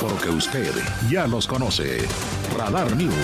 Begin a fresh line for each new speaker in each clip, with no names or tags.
Porque usted ya los conoce. Radar News.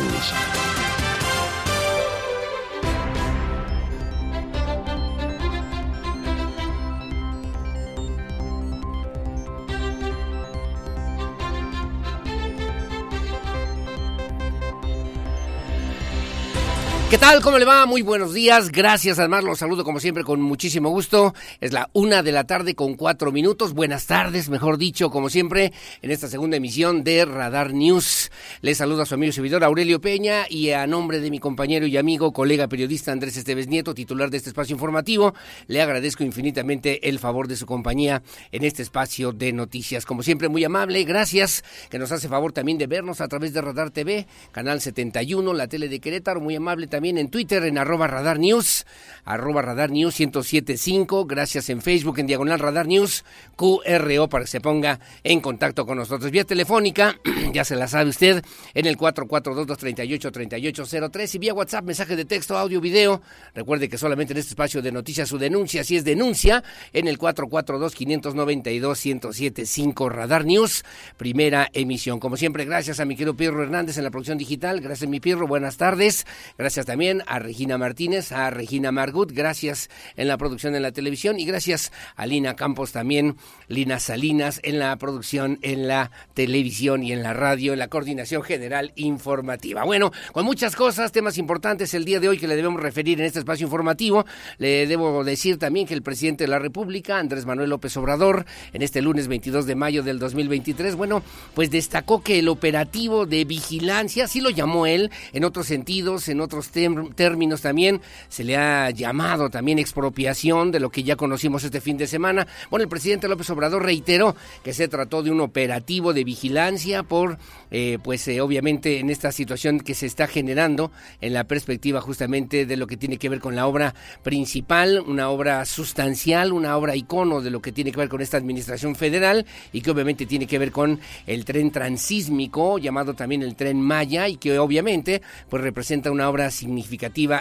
¿Qué ¿Cómo le va? Muy buenos días. Gracias, además los saludo como siempre con muchísimo gusto. Es la una de la tarde con cuatro minutos. Buenas tardes, mejor dicho, como siempre, en esta segunda emisión de Radar News. Les saludo a su amigo y servidor Aurelio Peña y a nombre de mi compañero y amigo, colega periodista Andrés Esteves Nieto, titular de este espacio informativo, le agradezco infinitamente el favor de su compañía en este espacio de noticias. Como siempre, muy amable. Gracias, que nos hace favor también de vernos a través de Radar TV, Canal 71, la tele de Querétaro. Muy amable también en Twitter en arroba radar news, arroba radar news 1075, gracias en Facebook en diagonal radar news, QRO para que se ponga en contacto con nosotros. Vía telefónica, ya se la sabe usted, en el 442-238-3803 y vía WhatsApp, mensaje de texto, audio, video. Recuerde que solamente en este espacio de noticias su denuncia, si es denuncia, en el 442-592-1075 Radar News, primera emisión. Como siempre, gracias a mi querido Pierro Hernández en la producción digital. Gracias, mi Pierro. Buenas tardes. Gracias también a Regina Martínez, a Regina Margut, gracias en la producción en la televisión y gracias a Lina Campos también, Lina Salinas en la producción en la televisión y en la radio, en la coordinación general informativa. Bueno, con muchas cosas, temas importantes el día de hoy que le debemos referir en este espacio informativo. Le debo decir también que el presidente de la República, Andrés Manuel López Obrador, en este lunes 22 de mayo del 2023, bueno, pues destacó que el operativo de vigilancia, así lo llamó él, en otros sentidos, en otros términos también se le ha llamado también expropiación de lo que ya conocimos este fin de semana. Bueno, el presidente López Obrador reiteró que se trató de un operativo de vigilancia por, eh, pues eh, obviamente en esta situación que se está generando en la perspectiva justamente de lo que tiene que ver con la obra principal, una obra sustancial, una obra icono de lo que tiene que ver con esta administración federal y que obviamente tiene que ver con el tren transísmico, llamado también el tren Maya, y que obviamente pues representa una obra significativa,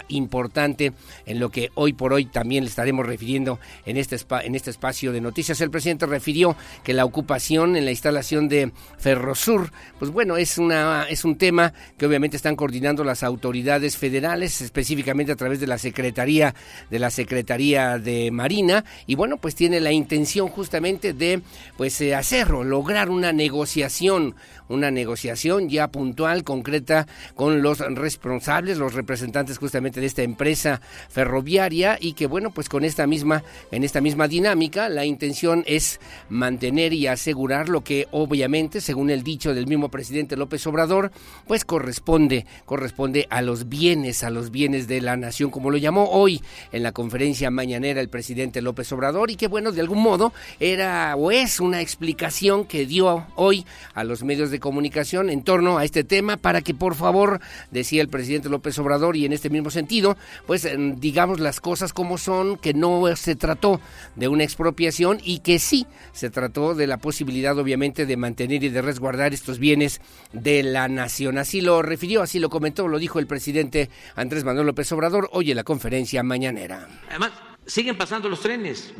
importante, en lo que hoy por hoy también le estaremos refiriendo en este, en este espacio de noticias. El presidente refirió que la ocupación en la instalación de Ferrosur, pues bueno, es, una, es un tema que obviamente están coordinando las autoridades federales, específicamente a través de la Secretaría de la Secretaría de Marina, y bueno, pues tiene la intención justamente de pues eh, hacerlo, lograr una negociación, una negociación ya puntual, concreta con los responsables, los representantes justamente de esta empresa ferroviaria y que bueno, pues con esta misma en esta misma dinámica la intención es mantener y asegurar lo que obviamente, según el dicho del mismo presidente López Obrador, pues corresponde corresponde a los bienes, a los bienes de la nación, como lo llamó hoy en la conferencia mañanera el presidente López Obrador y que bueno, de algún modo era o es una explicación que dio hoy a los medios de comunicación en torno a este tema para que por favor, decía el presidente López Obrador y en este mismo sentido, pues digamos las cosas como son, que no se trató de una expropiación y que sí se trató de la posibilidad obviamente de mantener y de resguardar estos bienes de la nación. Así lo refirió, así lo comentó, lo dijo el presidente Andrés Manuel López Obrador hoy en la conferencia mañanera.
Además, siguen pasando los trenes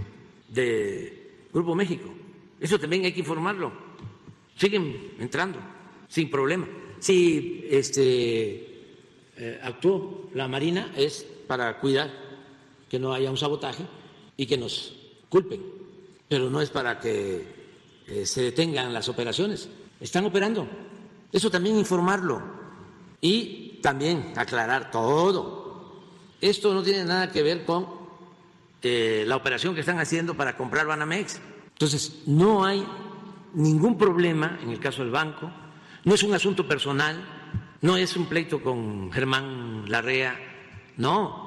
de Grupo México. Eso también hay que informarlo. Siguen entrando sin problema. Si este eh, actuó la Marina es para cuidar que no haya un sabotaje y que nos culpen, pero no es para que eh, se detengan las operaciones. Están operando. Eso también informarlo y también aclarar todo. Esto no tiene nada que ver con eh, la operación que están haciendo para comprar Banamex. Entonces, no hay ningún problema en el caso del banco, no es un asunto personal, no es un pleito con Germán Larrea, no.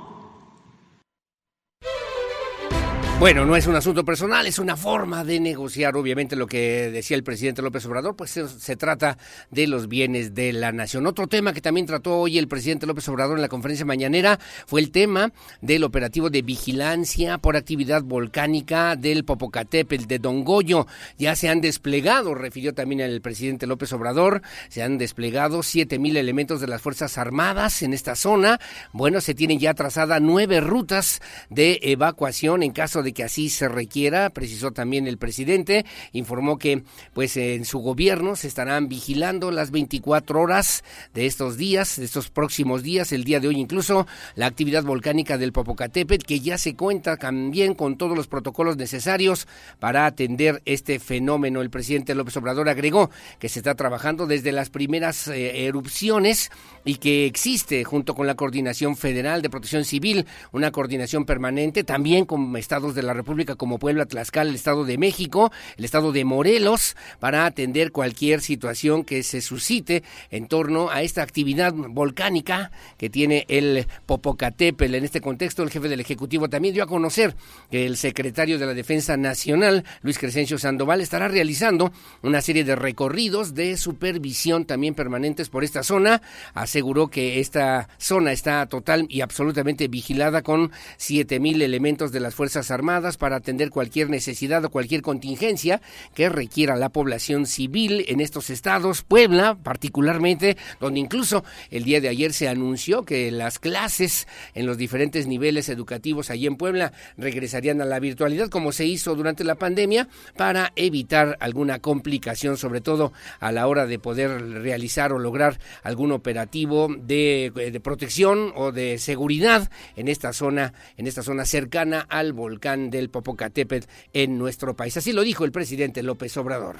Bueno, no es un asunto personal, es una forma de negociar, obviamente, lo que decía el presidente López Obrador, pues se, se, trata de los bienes de la nación. Otro tema que también trató hoy el presidente López Obrador en la conferencia mañanera fue el tema del operativo de vigilancia por actividad volcánica del Popocatépetl de Don Goyo. Ya se han desplegado, refirió también el presidente López Obrador, se han desplegado siete mil elementos de las Fuerzas Armadas en esta zona. Bueno, se tienen ya trazada nueve rutas de evacuación en caso de que así se requiera, precisó también el presidente, informó que pues en su gobierno se estarán vigilando las 24 horas de estos días, de estos próximos días, el día de hoy incluso, la actividad volcánica del Popocatépetl, que ya se cuenta también con todos los protocolos necesarios para atender este fenómeno. El presidente López Obrador agregó que se está trabajando desde las primeras eh, erupciones y que existe junto con la Coordinación Federal de Protección Civil una coordinación permanente también con estados de de la República como Puebla, Tlaxcala, el Estado de México, el Estado de Morelos, para atender cualquier situación que se suscite en torno a esta actividad volcánica que tiene el Popocatépetl. En este contexto, el jefe del Ejecutivo también dio a conocer que el secretario de la Defensa Nacional, Luis Crescencio Sandoval, estará realizando una serie de recorridos de supervisión también permanentes por esta zona. Aseguró que esta zona está total y absolutamente vigilada con siete mil elementos de las Fuerzas Armadas para atender cualquier necesidad o cualquier contingencia que requiera la población civil en estos estados, Puebla particularmente, donde incluso el día de ayer se anunció que las clases en los diferentes niveles educativos allí en Puebla regresarían a la virtualidad como se hizo durante la pandemia para evitar alguna complicación, sobre todo a la hora de poder realizar o lograr algún operativo de, de protección o de seguridad en esta zona, en esta zona cercana al volcán del Popocatépetl en nuestro país. Así lo dijo el presidente López Obrador.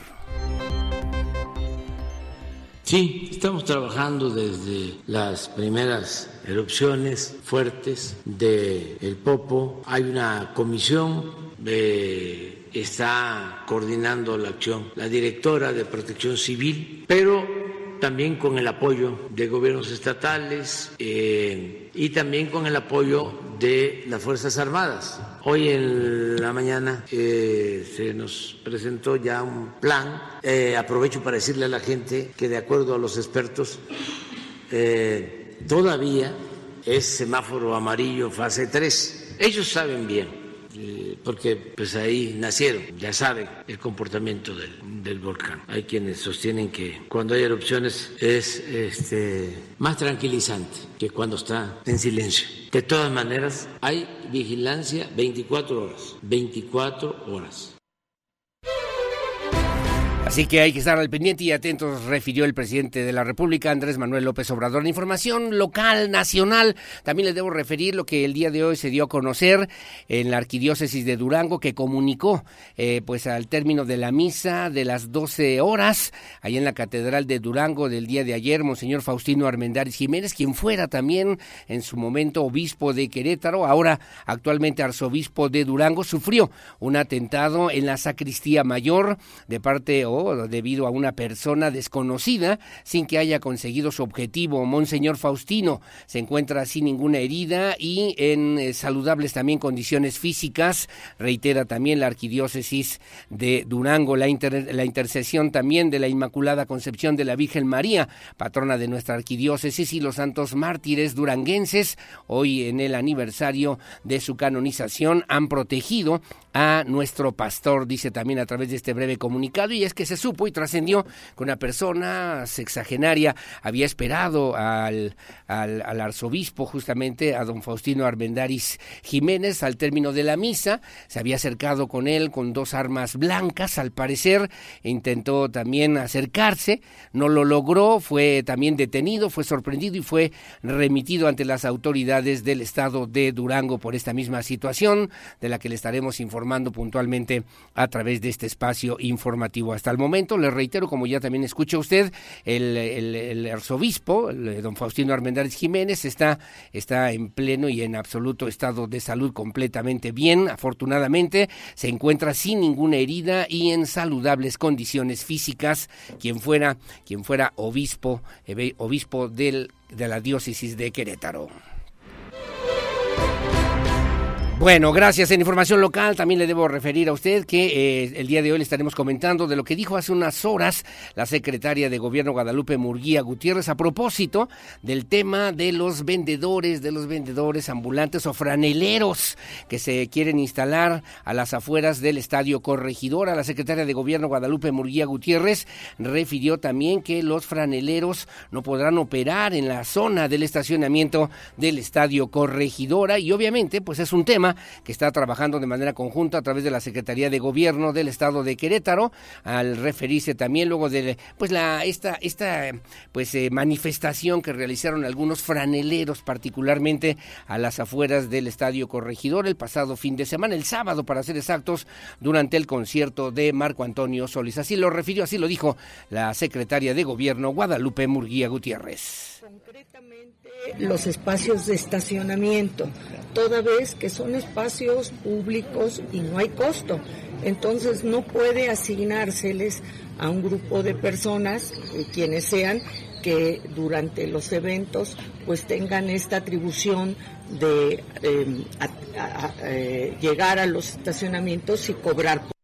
Sí, estamos trabajando desde las primeras erupciones fuertes del el Popo. Hay una comisión que está coordinando la acción, la directora de Protección Civil, pero también con el apoyo de gobiernos estatales eh, y también con el apoyo de las Fuerzas Armadas. Hoy en la mañana eh, se nos presentó ya un plan. Eh, aprovecho para decirle a la gente que de acuerdo a los expertos todavía es semáforo amarillo fase 3. Ellos saben bien porque pues ahí nacieron, ya saben el comportamiento del, del, volcán. Hay quienes sostienen que cuando hay erupciones es este, más tranquilizante que cuando está en silencio. De todas maneras, hay vigilancia 24 horas, 24 horas.
Así que hay que estar al pendiente y atentos, refirió el presidente de la República, Andrés Manuel López Obrador. Información local, nacional. También les debo referir lo que el día de hoy se dio a conocer en la arquidiócesis de Durango, que comunicó, eh, pues al término de la misa de las 12 horas, ahí en la Catedral de Durango del día de ayer, Monseñor Faustino Armendáriz Jiménez, quien fuera también en su momento obispo de Querétaro, ahora actualmente arzobispo de Durango, sufrió un atentado en la sacristía mayor de parte debido a una persona desconocida sin que haya conseguido su objetivo. Monseñor Faustino se encuentra sin ninguna herida y en eh, saludables también condiciones físicas. Reitera también la arquidiócesis de Durango la, la intercesión también de la Inmaculada Concepción de la Virgen María, patrona de nuestra arquidiócesis y los santos mártires duranguenses, hoy en el aniversario de su canonización, han protegido a nuestro pastor, dice también a través de este breve comunicado, y es que se supo y trascendió que una persona sexagenaria había esperado al, al, arzobispo, justamente a don Faustino Armendaris Jiménez, al término de la misa, se había acercado con él con dos armas blancas, al parecer, intentó también acercarse, no lo logró, fue también detenido, fue sorprendido y fue remitido ante las autoridades del estado de Durango por esta misma situación, de la que le estaremos informando puntualmente a través de este espacio informativo. Hasta el momento, le reitero, como ya también escucha usted, el, el, arzobispo, el, don Faustino Armendáriz Jiménez, está, está en pleno y en absoluto estado de salud completamente bien, afortunadamente, se encuentra sin ninguna herida y en saludables condiciones físicas, quien fuera, quien fuera obispo, eh, obispo del, de la diócesis de Querétaro. Bueno, gracias. En información local también le debo referir a usted que eh, el día de hoy le estaremos comentando de lo que dijo hace unas horas la secretaria de Gobierno Guadalupe Murguía Gutiérrez a propósito del tema de los vendedores, de los vendedores ambulantes o franeleros que se quieren instalar a las afueras del Estadio Corregidora. La secretaria de Gobierno Guadalupe Murguía Gutiérrez refirió también que los franeleros no podrán operar en la zona del estacionamiento del Estadio Corregidora y obviamente pues es un tema que está trabajando de manera conjunta a través de la Secretaría de Gobierno del Estado de Querétaro, al referirse también luego de pues la esta esta pues eh, manifestación que realizaron algunos franeleros particularmente a las afueras del Estadio Corregidor el pasado fin de semana, el sábado para ser exactos, durante el concierto de Marco Antonio Solís. Así lo refirió, así lo dijo la secretaria de Gobierno Guadalupe Murguía Gutiérrez
los espacios de estacionamiento, toda vez que son espacios públicos y no hay costo. Entonces no puede asignárseles a un grupo de personas, eh, quienes sean, que durante los eventos pues tengan esta atribución de em, eh, llegar a los estacionamientos y cobrar.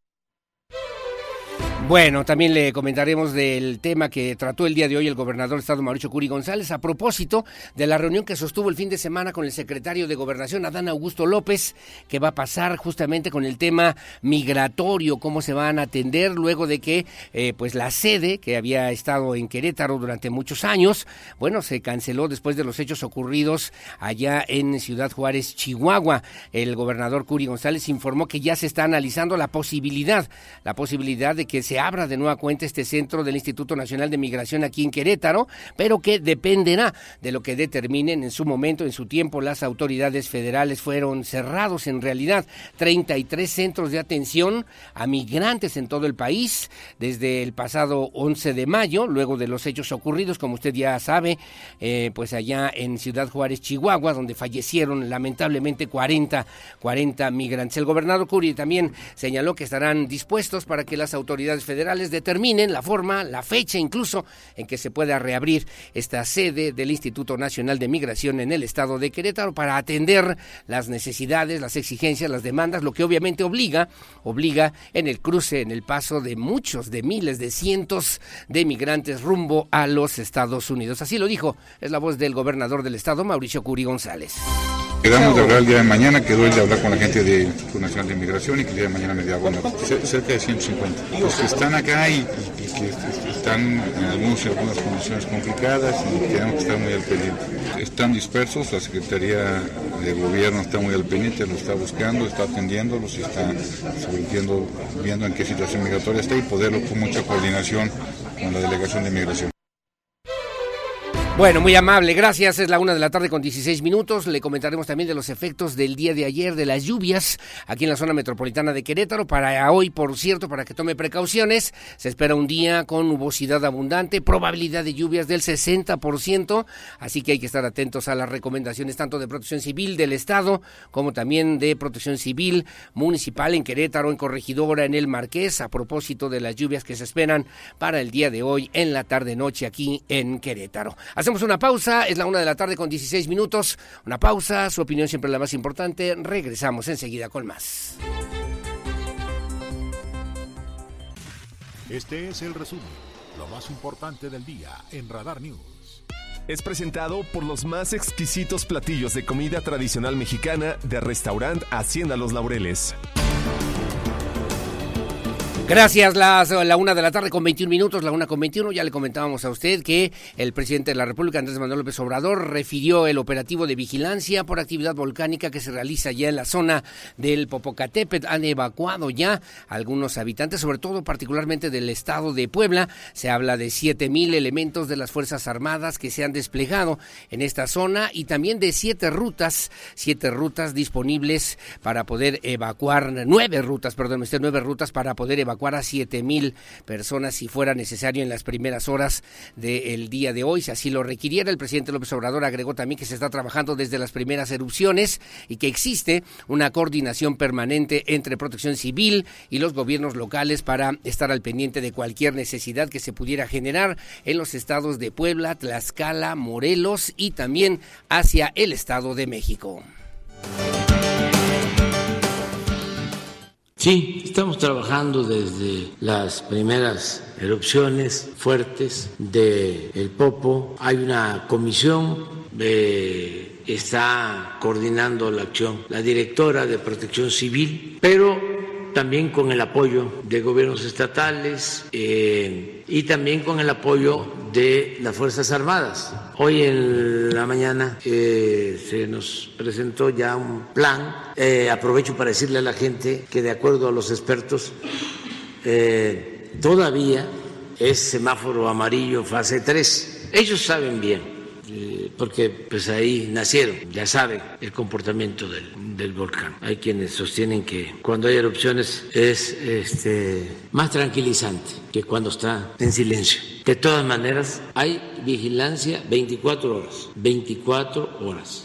Bueno, también le comentaremos del tema que trató el día de hoy el gobernador de Estado Mauricio Curi González a propósito de la reunión que sostuvo el fin de semana con el secretario de Gobernación, Adán Augusto López, que va a pasar justamente con el tema migratorio, cómo se van a atender luego de que eh, pues la sede que había estado en Querétaro durante muchos años, bueno, se canceló después de los hechos ocurridos allá en Ciudad Juárez, Chihuahua. El gobernador Curi González informó que ya se está analizando la posibilidad, la posibilidad de que se abra de nueva cuenta este centro del Instituto Nacional de Migración aquí en Querétaro, pero que dependerá de lo que determinen en su momento, en su tiempo, las autoridades federales. Fueron cerrados en realidad 33 centros de atención a migrantes en todo el país desde el pasado 11 de mayo, luego de los hechos ocurridos, como usted ya sabe, eh, pues allá en Ciudad Juárez, Chihuahua, donde fallecieron lamentablemente 40, 40 migrantes. El gobernador Curi también señaló que estarán dispuestos para que las autoridades federales determinen la forma, la fecha incluso en que se pueda reabrir esta sede del Instituto Nacional de Migración en el estado de Querétaro para atender las necesidades, las exigencias, las demandas, lo que obviamente obliga, obliga en el cruce, en el paso de muchos, de miles, de cientos de migrantes rumbo a los Estados Unidos. Así lo dijo, es la voz del gobernador del estado, Mauricio Curi González.
Quedamos de hablar el día de mañana, quedó el de hablar con la gente del Instituto Nacional de Inmigración y que el día de mañana me dio bueno, cerca de 150. Los que están acá y, que están en algunas, algunas condiciones complicadas y tenemos que estar muy al pendiente. Están dispersos, la Secretaría de Gobierno está muy al pendiente, lo está buscando, está atendiéndolos y está viendo en qué situación migratoria está y poderlo con mucha coordinación con la Delegación de Inmigración.
Bueno, muy amable, gracias. Es la una de la tarde con 16 minutos. Le comentaremos también de los efectos del día de ayer de las lluvias aquí en la zona metropolitana de Querétaro. Para hoy, por cierto, para que tome precauciones, se espera un día con nubosidad abundante, probabilidad de lluvias del 60%, así que hay que estar atentos a las recomendaciones tanto de protección civil del Estado como también de protección civil municipal en Querétaro, en Corregidora, en el Marqués, a propósito de las lluvias que se esperan para el día de hoy en la tarde-noche aquí en Querétaro. Hacemos una pausa, es la una de la tarde con 16 minutos. Una pausa, su opinión siempre la más importante. Regresamos enseguida con más.
Este es el resumen, lo más importante del día en Radar News.
Es presentado por los más exquisitos platillos de comida tradicional mexicana de restaurant Hacienda Los Laureles.
Gracias, las, la una de la tarde con 21 minutos, la una con 21. Ya le comentábamos a usted que el presidente de la República, Andrés Manuel López Obrador, refirió el operativo de vigilancia por actividad volcánica que se realiza ya en la zona del Popocatépetl. Han evacuado ya algunos habitantes, sobre todo particularmente del estado de Puebla. Se habla de siete mil elementos de las Fuerzas Armadas que se han desplegado en esta zona y también de siete rutas, siete rutas disponibles para poder evacuar, nueve rutas, perdón, nueve rutas para poder evacuar evacuar a siete mil personas si fuera necesario en las primeras horas del día de hoy, si así lo requiriera. El presidente López Obrador agregó también que se está trabajando desde las primeras erupciones y que existe una coordinación permanente entre protección civil y los gobiernos locales para estar al pendiente de cualquier necesidad que se pudiera generar en los estados de Puebla, Tlaxcala, Morelos y también hacia el Estado de México.
Sí, estamos trabajando desde las primeras erupciones fuertes del el Popo. Hay una comisión que está coordinando la acción la directora de Protección Civil, pero también con el apoyo de gobiernos estatales eh, y también con el apoyo de las Fuerzas Armadas. Hoy en la mañana eh, se nos presentó ya un plan. Eh, aprovecho para decirle a la gente que de acuerdo a los expertos todavía es semáforo amarillo fase 3. Ellos saben bien porque pues ahí nacieron, ya saben el comportamiento del, del, volcán. Hay quienes sostienen que cuando hay erupciones es este, más tranquilizante que cuando está en silencio. De todas maneras, hay vigilancia 24 horas, 24 horas.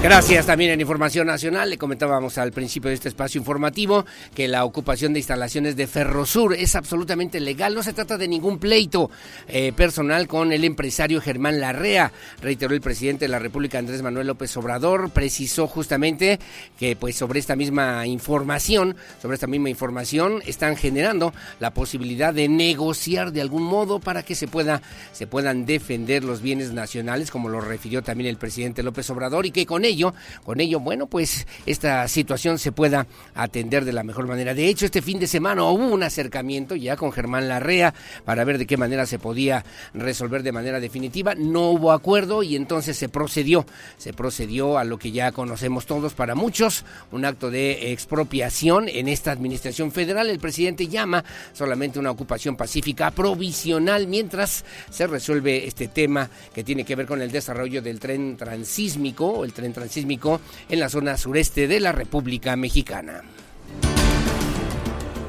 Gracias también en Información Nacional. Le comentábamos al principio de este espacio informativo que la ocupación de instalaciones de Ferrosur es absolutamente legal. No se trata de ningún pleito eh, personal con el empresario Germán Larrea. Reiteró el presidente de la República, Andrés Manuel López Obrador. Precisó justamente que pues sobre esta misma información, sobre esta misma información, están generando la posibilidad de negociar de algún modo para que se pueda, se puedan defender los bienes nacionales, como lo refirió también el presidente López Obrador, y que con ello, con ello, bueno, pues esta situación se pueda atender de la mejor manera. De hecho, este fin de semana hubo un acercamiento ya con Germán Larrea para ver de qué manera se podía resolver de manera definitiva. No hubo acuerdo y entonces se procedió, se procedió a lo que ya conocemos todos para muchos, un acto de expropiación en esta administración federal. El presidente llama solamente una ocupación pacífica provisional mientras se resuelve este tema que tiene que ver con el desarrollo del tren transísmico, el tren transísmico en la zona sureste de la República Mexicana.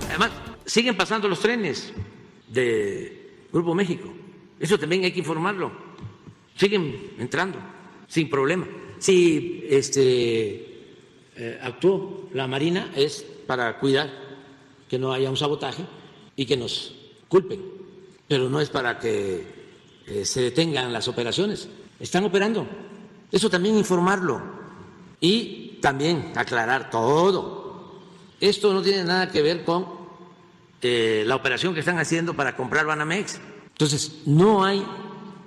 Además, siguen pasando los trenes de Grupo México. Eso también hay que informarlo. Siguen entrando sin problema. Si este, eh, actuó la Marina es para cuidar que no haya un sabotaje y que nos culpen, pero no es para que eh, se detengan las operaciones. Están operando. Eso también informarlo y también aclarar todo. Esto no tiene nada que ver con eh, la operación que están haciendo para comprar Banamex. Entonces, no hay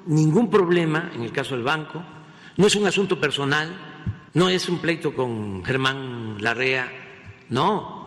ningún problema en el caso del banco, no es un asunto personal, no es un pleito con Germán Larrea, no,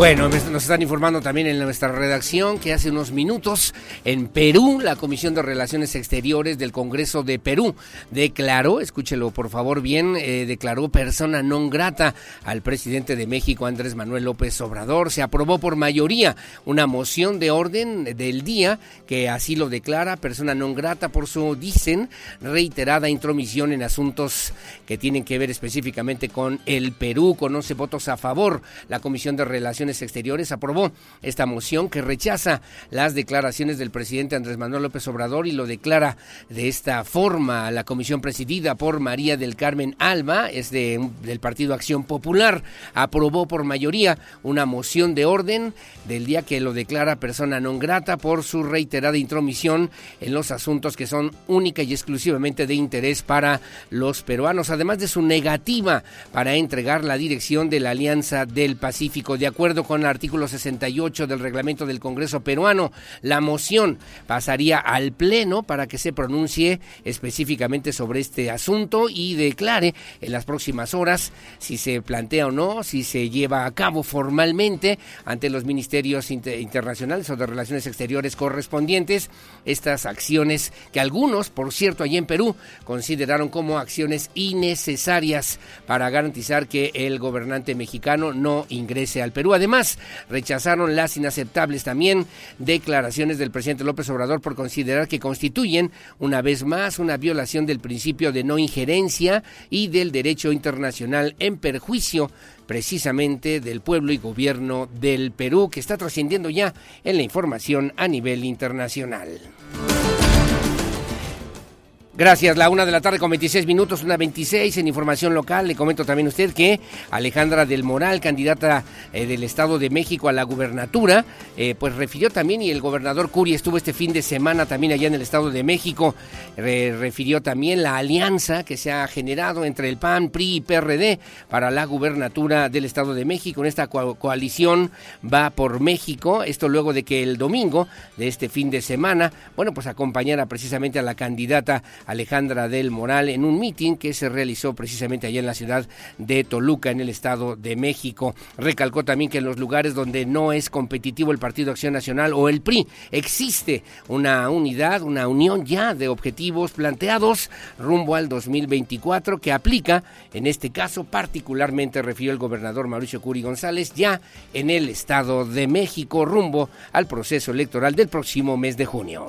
bueno, nos están informando también en nuestra redacción que hace unos minutos en Perú la Comisión de Relaciones Exteriores del Congreso de Perú declaró, escúchelo por favor bien, eh, declaró persona non grata al presidente de México Andrés Manuel López Obrador. Se aprobó por mayoría una moción de orden del día que así lo declara persona non grata por su, dicen, reiterada intromisión en asuntos que tienen que ver específicamente con el Perú. Con 11 votos a favor, la Comisión de Relaciones Exteriores aprobó esta moción que rechaza las declaraciones del presidente Andrés Manuel López Obrador y lo declara de esta forma. La comisión presidida por María del Carmen Alba, es de, del Partido Acción Popular, aprobó por mayoría una moción de orden del día que lo declara persona non grata por su reiterada intromisión en los asuntos que son única y exclusivamente de interés para los peruanos, además de su negativa para entregar la dirección de la Alianza del Pacífico. De acuerdo con el artículo 68 del reglamento del Congreso peruano, la moción pasaría al Pleno para que se pronuncie específicamente sobre este asunto y declare en las próximas horas si se plantea o no, si se lleva a cabo formalmente ante los ministerios internacionales o de relaciones exteriores correspondientes estas acciones que algunos, por cierto, allí en Perú consideraron como acciones innecesarias para garantizar que el gobernante mexicano no ingrese al Perú. Además, rechazaron las inaceptables también declaraciones del presidente López Obrador por considerar que constituyen una vez más una violación del principio de no injerencia y del derecho internacional en perjuicio precisamente del pueblo y gobierno del Perú que está trascendiendo ya en la información a nivel internacional. Gracias, la una de la tarde con 26 minutos, una 26 en información local. Le comento también a usted que Alejandra del Moral, candidata eh, del Estado de México a la gubernatura, eh, pues refirió también, y el gobernador Curi estuvo este fin de semana también allá en el Estado de México, refirió también la alianza que se ha generado entre el PAN, PRI y PRD para la gubernatura del Estado de México. En esta coalición va por México, esto luego de que el domingo de este fin de semana, bueno, pues acompañara precisamente a la candidata Alejandra del Moral en un mitin que se realizó precisamente allá en la ciudad de Toluca, en el Estado de México. Recalcó también que en los lugares donde no es competitivo el Partido Acción Nacional o el PRI, existe una unidad, una unión ya de objetivos planteados rumbo al 2024 que aplica, en este caso particularmente refirió el gobernador Mauricio Curi González, ya en el Estado de México rumbo al proceso electoral del próximo mes de junio.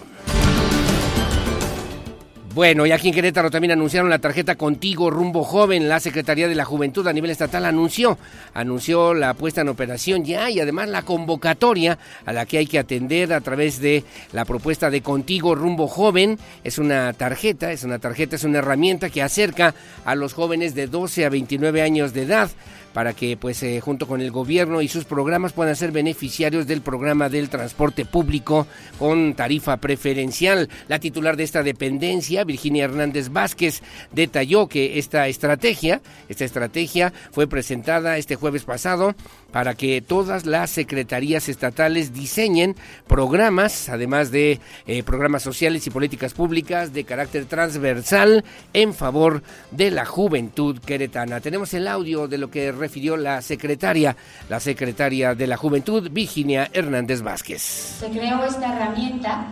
Bueno, y aquí en Querétaro también anunciaron la tarjeta Contigo Rumbo Joven. La Secretaría de la Juventud a nivel estatal anunció, anunció la puesta en operación ya y además la convocatoria a la que hay que atender a través de la propuesta de Contigo Rumbo Joven. Es una tarjeta, es una tarjeta, es una herramienta que acerca a los jóvenes de 12 a 29 años de edad para que pues eh, junto con el gobierno y sus programas puedan ser beneficiarios del programa del transporte público con tarifa preferencial. La titular de esta dependencia, Virginia Hernández Vázquez, detalló que esta estrategia, esta estrategia fue presentada este jueves pasado para que todas las secretarías estatales diseñen programas, además de eh, programas sociales y políticas públicas de carácter transversal en favor de la juventud queretana. Tenemos el audio de lo que refirió la secretaria, la secretaria de la Juventud, Virginia Hernández Vázquez.
Se creó esta herramienta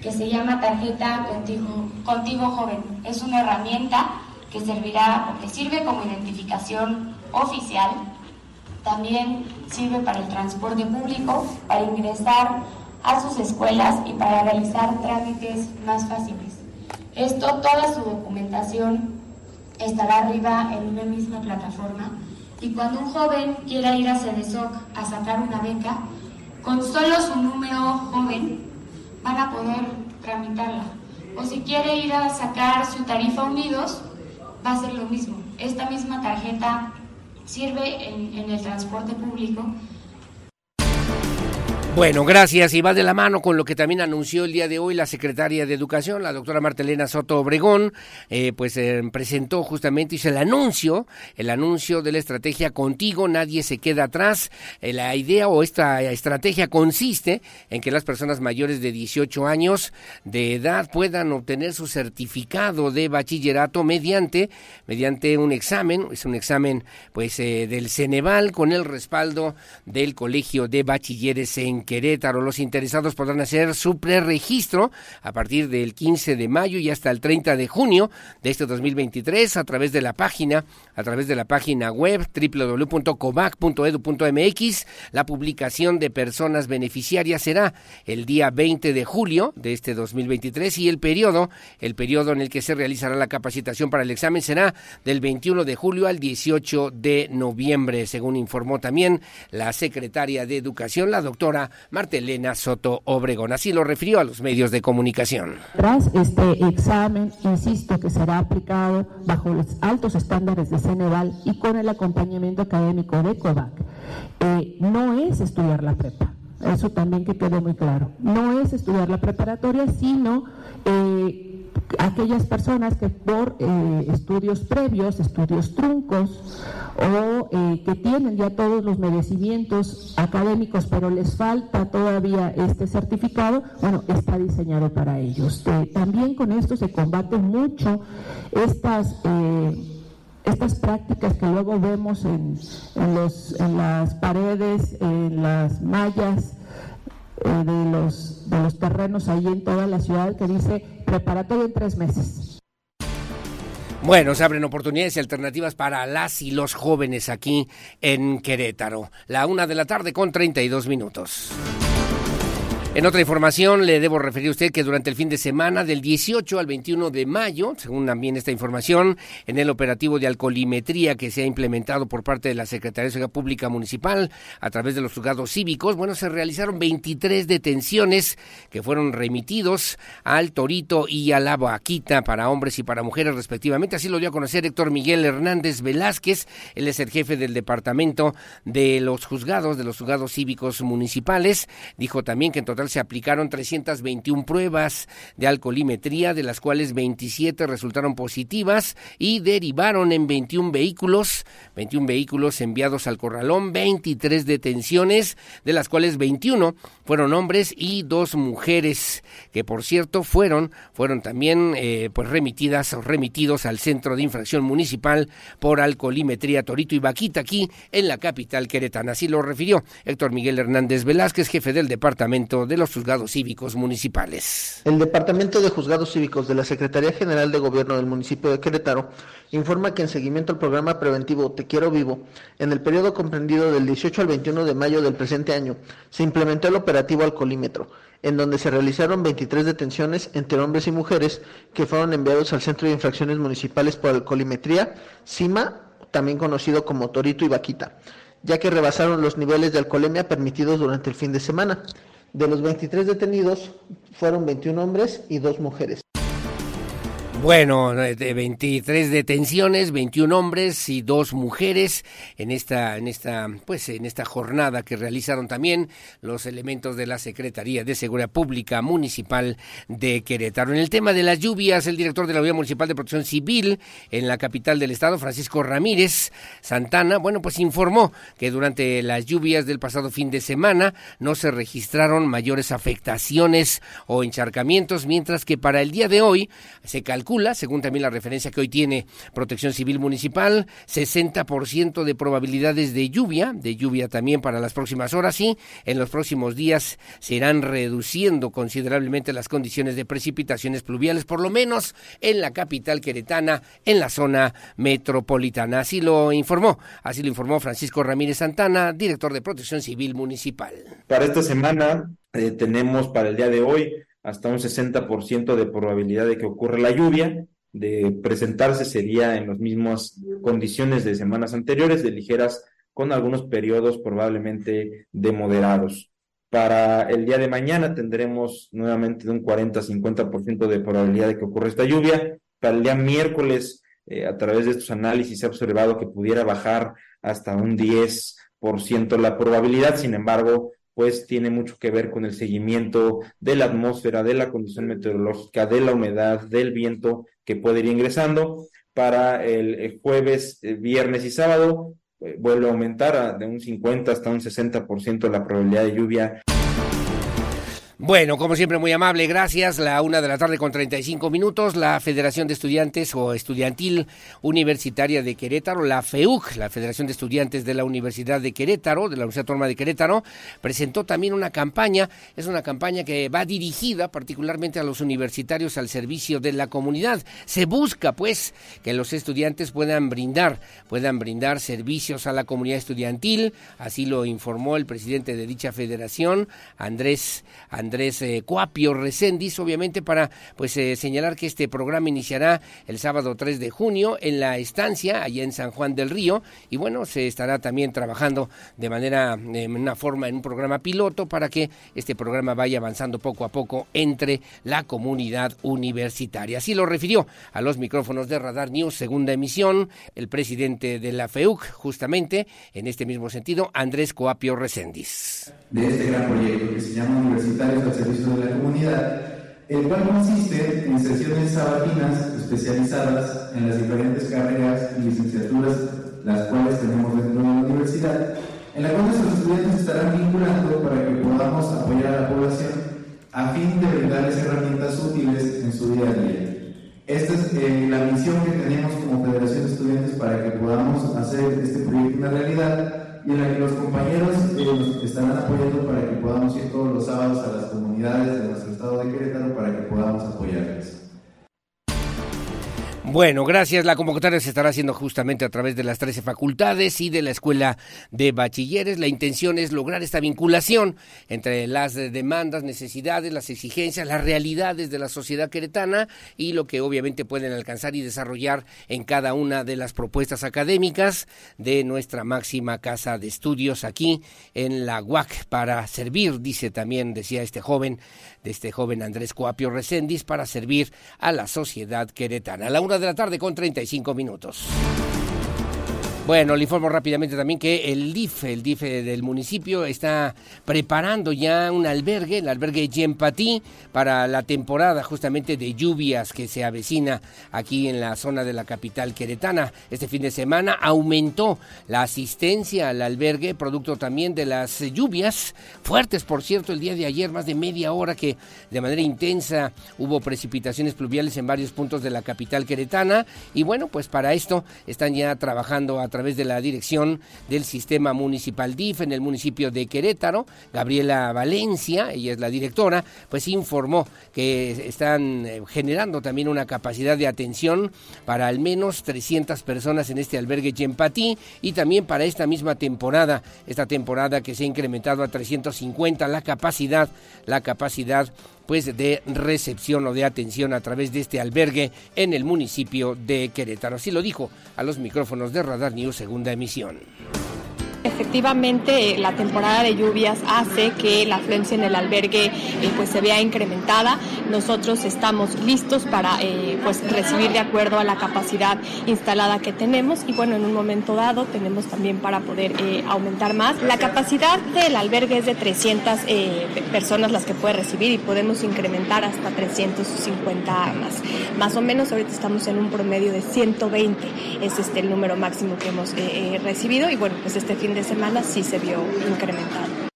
que se llama Tarjeta Contigo, Contigo Joven. Es una herramienta que servirá, que sirve como identificación oficial, también sirve para el transporte público, para ingresar a sus escuelas y para realizar trámites más fáciles. Esto, toda su documentación estará arriba en una misma plataforma y cuando un joven quiera ir a CEDESOC a sacar una beca, con solo su número joven van a poder tramitarla. O si quiere ir a sacar su tarifa unidos, va a ser lo mismo. Esta misma tarjeta sirve en, en el transporte público
bueno, gracias. Y va de la mano con lo que también anunció el día de hoy la secretaria de Educación, la doctora Martelena Soto Obregón, eh, pues eh, presentó justamente, hizo el anuncio, el anuncio de la estrategia Contigo, nadie se queda atrás. Eh, la idea o esta estrategia consiste en que las personas mayores de 18 años de edad puedan obtener su certificado de bachillerato mediante, mediante un examen, es un examen pues del Ceneval con el respaldo del Colegio de Bachilleres en Querétaro. Los interesados podrán hacer su preregistro a partir del 15 de mayo y hasta el 30 de junio de este 2023 a través de la página, a través de la página web www.covac.edu.mx. La publicación de personas beneficiarias será el día 20 de julio de este 2023 y el periodo, el periodo en el que se realizará la capacitación para el examen será del 21 de julio al 18 de noviembre, según informó también la secretaria de Educación, la doctora Martelena Soto Obregón. Así lo refirió a los medios de comunicación.
Tras este examen, insisto que será aplicado bajo los altos estándares de Ceneval y con el acompañamiento académico de COVAC. Eh, no es estudiar la prepa. Eso también que quede muy claro. No es estudiar la preparatoria, sino eh, aquellas personas que por eh, estudios previos, estudios truncos o eh, que tienen ya todos los merecimientos académicos pero les falta todavía este certificado, bueno, está diseñado para ellos. Eh, también con esto se combate mucho estas estas prácticas que luego vemos en, los, en las paredes, en las mallas de, los, de los terrenos ahí en toda la ciudad que dice preparatoria en tres meses.
Bueno, se abren oportunidades y alternativas para las y los jóvenes aquí en Querétaro. La una de la tarde con 32 minutos. En otra información, le debo referir a usted que durante el fin de semana, del 18 al 21 de mayo, según también esta información, en el operativo de alcoholimetría que se ha implementado por parte de la Secretaría de Seguridad Pública Municipal a través de los juzgados cívicos, bueno, se realizaron 23 detenciones que fueron remitidos al Torito y a la Vaquita para hombres y para mujeres respectivamente. Así lo dio a conocer Héctor Miguel Hernández Velázquez, él es el jefe del departamento de los juzgados, de los juzgados cívicos municipales. Dijo también que en total se aplicaron 321 pruebas de alcoholimetría, de las cuales 27 resultaron positivas y derivaron en 21 vehículos, 21 vehículos enviados al corralón, 23 detenciones, de las cuales 21 fueron hombres y dos mujeres, que por cierto fueron, fueron también eh, pues remitidas o remitidos al Centro de Infracción Municipal por alcoholimetría Torito y Vaquita aquí en la capital queretana. Así lo refirió Héctor Miguel Hernández Velázquez, jefe del Departamento de los juzgados cívicos municipales.
El Departamento de Juzgados Cívicos de la Secretaría General de Gobierno del municipio de Querétaro informa que en seguimiento al programa preventivo Te Quiero Vivo, en el periodo comprendido del 18 al 21 de mayo del presente año, se implementó el operativo Alcolímetro, en donde se realizaron 23 detenciones entre hombres y mujeres que fueron enviados al Centro de Infracciones Municipales por Alcoholimetría, CIMA, también conocido como Torito y Vaquita, ya que rebasaron los niveles de alcoholemia permitidos durante el fin de semana. De los 23 detenidos, fueron 21 hombres y 2 mujeres.
Bueno, de 23 detenciones, 21 hombres y dos mujeres en esta, en esta, pues en esta jornada que realizaron también los elementos de la Secretaría de Seguridad Pública Municipal de Querétaro. En el tema de las lluvias, el director de la Unidad Municipal de Protección Civil en la capital del estado, Francisco Ramírez Santana, bueno, pues informó que durante las lluvias del pasado fin de semana no se registraron mayores afectaciones o encharcamientos, mientras que para el día de hoy se calcula según también la referencia que hoy tiene Protección Civil Municipal, 60% de probabilidades de lluvia, de lluvia también para las próximas horas y en los próximos días se irán reduciendo considerablemente las condiciones de precipitaciones pluviales, por lo menos en la capital queretana, en la zona metropolitana. Así lo informó, así lo informó Francisco Ramírez Santana, director de Protección Civil Municipal.
Para esta semana eh, tenemos para el día de hoy hasta un 60% de probabilidad de que ocurra la lluvia. De presentarse sería en las mismas condiciones de semanas anteriores, de ligeras, con algunos periodos probablemente de moderados. Para el día de mañana tendremos nuevamente un 40-50% de probabilidad de que ocurra esta lluvia. Para el día miércoles, eh, a través de estos análisis se ha observado que pudiera bajar hasta un 10% la probabilidad. Sin embargo, pues tiene mucho que ver con el seguimiento de la atmósfera, de la condición meteorológica, de la humedad, del viento que puede ir ingresando. Para el jueves, eh, viernes y sábado eh, vuelve a aumentar de un 50 hasta un 60% la probabilidad de lluvia.
Bueno, como siempre, muy amable, gracias. La una de la tarde con 35 minutos, la Federación de Estudiantes o Estudiantil Universitaria de Querétaro, la FEUC, la Federación de Estudiantes de la Universidad de Querétaro, de la Universidad Autónoma de Querétaro, presentó también una campaña. Es una campaña que va dirigida particularmente a los universitarios al servicio de la comunidad. Se busca, pues, que los estudiantes puedan brindar, puedan brindar servicios a la comunidad estudiantil. Así lo informó el presidente de dicha federación, Andrés. Andrés Andrés eh, Cuapio Recendis, obviamente para pues eh, señalar que este programa iniciará el sábado 3 de junio en la estancia allá en San Juan del Río y bueno, se estará también trabajando de manera, en una forma, en un programa piloto para que este programa vaya avanzando poco a poco entre la comunidad universitaria. Así lo refirió a los micrófonos de Radar News, segunda emisión, el presidente de la FEUC, justamente en este mismo sentido, Andrés Coapio Recendis.
De este gran proyecto que se llama Universitario al servicio de la comunidad, el cual consiste en sesiones sabatinas especializadas en las diferentes carreras y licenciaturas las cuales tenemos dentro de la universidad, en la cual nuestros estudiantes estarán vinculando para que podamos apoyar a la población a fin de brindarles herramientas útiles en su día a día. Esta es eh, la misión que tenemos como Federación de Estudiantes para que podamos hacer este proyecto una realidad y en la que los compañeros nos estarán apoyando para que podamos ir todos los sábados a las comunidades de nuestro estado de Querétaro para que podamos apoyarles.
Bueno, gracias. La convocatoria se estará haciendo justamente a través de las 13 facultades y de la Escuela de Bachilleres. La intención es lograr esta vinculación entre las demandas, necesidades, las exigencias, las realidades de la sociedad queretana y lo que obviamente pueden alcanzar y desarrollar en cada una de las propuestas académicas de nuestra máxima casa de estudios aquí en la UAC para servir, dice también, decía este joven, de este joven Andrés Coapio Recendis, para servir a la sociedad queretana. A la una de la tarde con 35 minutos. Bueno, le informo rápidamente también que el DIF, el DIF del municipio, está preparando ya un albergue, el albergue Yempatí, para la temporada justamente de lluvias que se avecina aquí en la zona de la capital queretana. Este fin de semana aumentó la asistencia al albergue, producto también de las lluvias fuertes, por cierto, el día de ayer, más de media hora que de manera intensa hubo precipitaciones pluviales en varios puntos de la capital queretana. Y bueno, pues para esto están ya trabajando a través de la dirección del sistema municipal DIF en el municipio de Querétaro. Gabriela Valencia, ella es la directora, pues informó que están eh, generando también una capacidad de atención para al menos 300 personas en este albergue Chempatí y también para esta misma temporada, esta temporada que se ha incrementado a 350 la capacidad, la capacidad pues de recepción o de atención a través de este albergue en el municipio de Querétaro. Así lo dijo a los micrófonos de Radar News segunda emisión.
Efectivamente, la temporada de lluvias hace que la afluencia en el albergue eh, pues se vea incrementada. Nosotros estamos listos para eh, pues recibir de acuerdo a la capacidad instalada que tenemos y bueno, en un momento dado tenemos también para poder eh, aumentar más. La capacidad del albergue es de 300 personas las que puede recibir y podemos incrementar hasta 350 más. Más o menos ahorita estamos en un promedio de 120, es este el número máximo que hemos recibido y bueno, pues este fin de semana sí se vio incrementado.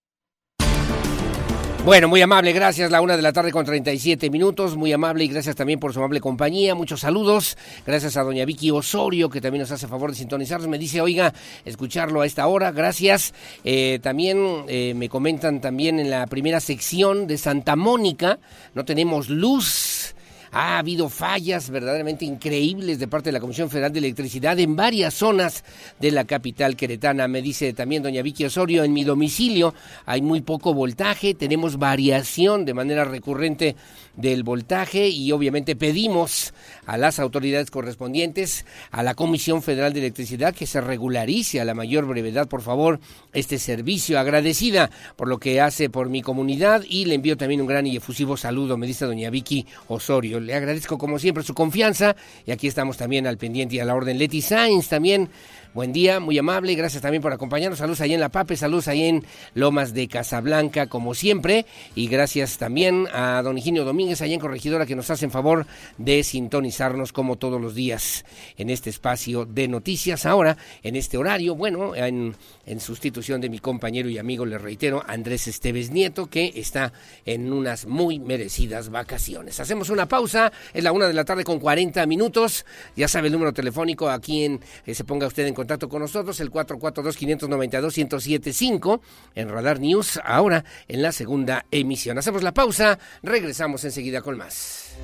Bueno, muy amable, gracias. La una de la tarde con 37 minutos. Muy amable y gracias también por su amable compañía. Muchos saludos. Gracias a doña Vicky Osorio, que también nos hace favor de sintonizarnos. Me dice, oiga, escucharlo a esta hora. Gracias. Eh, también eh, me comentan también en la primera sección de Santa Mónica. No tenemos luz ha habido fallas verdaderamente increíbles de parte de la Comisión Federal de Electricidad en varias zonas de la capital queretana. Me dice también doña Vicky Osorio, en mi domicilio hay muy poco voltaje, tenemos variación de manera recurrente del voltaje y obviamente pedimos a las autoridades correspondientes, a la Comisión Federal de Electricidad, que se regularice a la mayor brevedad, por favor, este servicio. Agradecida por lo que hace por mi comunidad y le envío también un gran y efusivo saludo, me dice doña Vicky Osorio. Le agradezco como siempre su confianza y aquí estamos también al pendiente y a la orden. Leti Sainz también Buen día, muy amable, gracias también por acompañarnos. Saludos ahí en La Pape, saludos ahí en Lomas de Casablanca, como siempre. Y gracias también a don Higinio Domínguez, allá en Corregidora, que nos hacen favor de sintonizarnos como todos los días en este espacio de noticias. Ahora, en este horario, bueno, en, sustitución de mi compañero y amigo, le reitero, Andrés Esteves Nieto, que está en unas muy merecidas vacaciones. Hacemos una pausa, es la una de la tarde con 40 minutos. Ya sabe el número telefónico aquí en que se ponga usted en contacto con nosotros, el 442-592-1075 en Radar News, ahora en la segunda emisión. Hacemos la pausa, regresamos enseguida con más.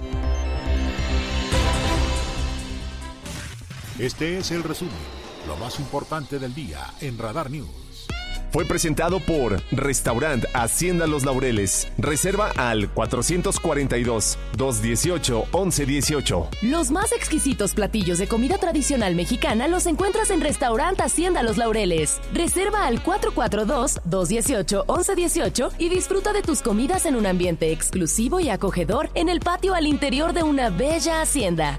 Este es el resumen, lo más importante del día en Radar News.
Fue presentado por Restaurant Hacienda Los Laureles. Reserva al 442-218-1118.
Los más exquisitos platillos de comida tradicional mexicana los encuentras en Restaurant Hacienda Los Laureles. Reserva al 442-218-1118 y disfruta de tus comidas en un ambiente exclusivo y acogedor en el patio al interior de una bella hacienda.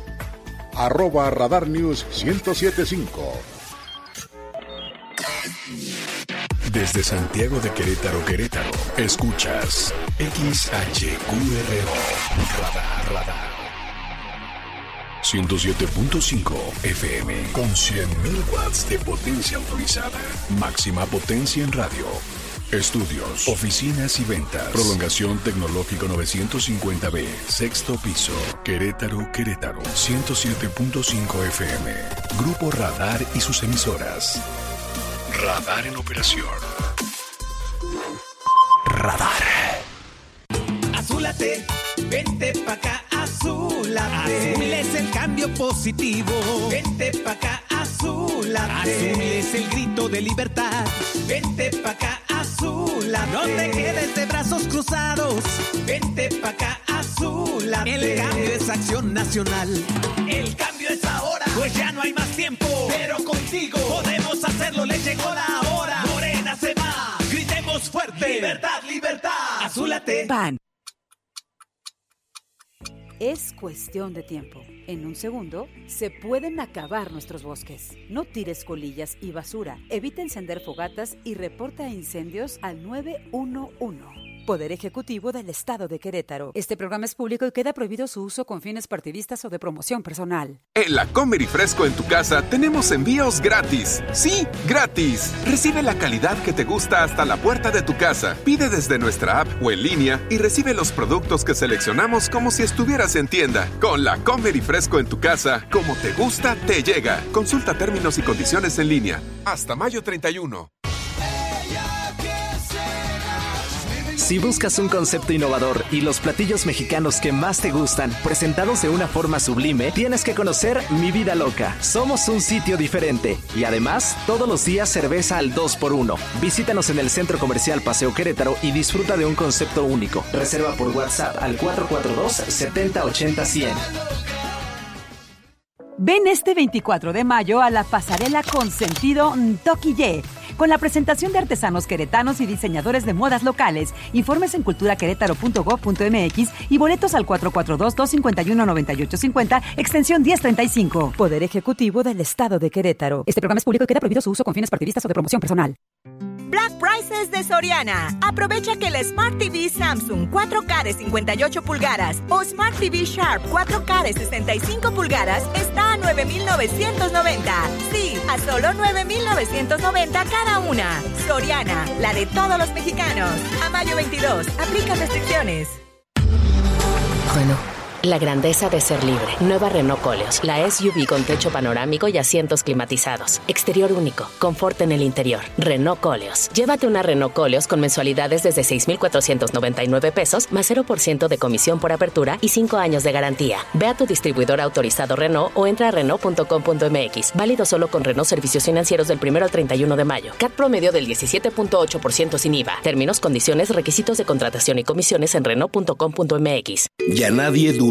arroba Radar News 1075. Desde Santiago de Querétaro, Querétaro, escuchas XHQRO. Radar, radar. 107.5 FM con 100.000 watts de potencia autorizada. Máxima potencia en radio. Estudios, oficinas y ventas. Prolongación tecnológico 950B, sexto piso. Querétaro, Querétaro. 107.5 FM. Grupo Radar y sus emisoras. Radar en operación.
Radar. Azúlate, vente pa' acá, azúlate. Es el cambio positivo. Vente pa' acá, azúlate. Azul es el grito de libertad. Vente pa' acá, azúlate. No te quedes de brazos cruzados. Vente pa' acá, azúlate. El cambio es acción nacional. El cambio es ahora, pues ya no hay más tiempo. Pero contigo podemos hacerlo, le llegó la hora. Morena se va, gritemos fuerte. Libertad, libertad. Azúlate.
PAN. Es cuestión de tiempo. En un segundo, se pueden acabar nuestros bosques. No tires colillas y basura. Evita encender fogatas y reporta incendios al 911. Poder Ejecutivo del Estado de Querétaro. Este programa es público y queda prohibido su uso con fines partidistas o de promoción personal.
En la Comer y Fresco en tu casa tenemos envíos gratis. Sí, gratis. Recibe la calidad que te gusta hasta la puerta de tu casa. Pide desde nuestra app o en línea y recibe los productos que seleccionamos como si estuvieras en tienda. Con la Comer y Fresco en tu casa, como te gusta, te llega. Consulta términos y condiciones en línea. Hasta mayo 31.
Si buscas un concepto innovador y los platillos mexicanos que más te gustan, presentados de una forma sublime, tienes que conocer Mi Vida Loca. Somos un sitio diferente y además, todos los días cerveza al 2x1. Visítanos en el Centro Comercial Paseo Querétaro y disfruta de un concepto único. Reserva por WhatsApp al 442 7080 100.
Ven este 24 de mayo a la pasarela con sentido Ye, con la presentación de artesanos queretanos y diseñadores de modas locales. Informes en culturaquerétaro.gov.mx y boletos al 442-251-9850, extensión 1035. Poder Ejecutivo del Estado de Querétaro. Este programa es público y queda prohibido su uso con fines partidistas o de promoción personal.
Black Prices de Soriana. Aprovecha que el Smart TV Samsung 4K de 58 pulgadas o Smart TV Sharp 4K de 65 pulgadas está a 9,990. Sí, a solo 9,990 cada una. Soriana, la de todos los mexicanos. A mayo 22, aplica restricciones.
Bueno. La grandeza de ser libre. Nueva Renault Coleos. La SUV con techo panorámico y asientos climatizados. Exterior único. Confort en el interior. Renault Coleos. Llévate una Renault Coleos con mensualidades desde 6,499 pesos más 0% de comisión por apertura y 5 años de garantía. Ve a tu distribuidor autorizado Renault o entra a Renault.com.mx. Válido solo con Renault Servicios Financieros del 1 al 31 de mayo. CAT promedio del 17.8% sin IVA. Términos, condiciones, requisitos de contratación y comisiones en Renault.com.mx.
Ya nadie duda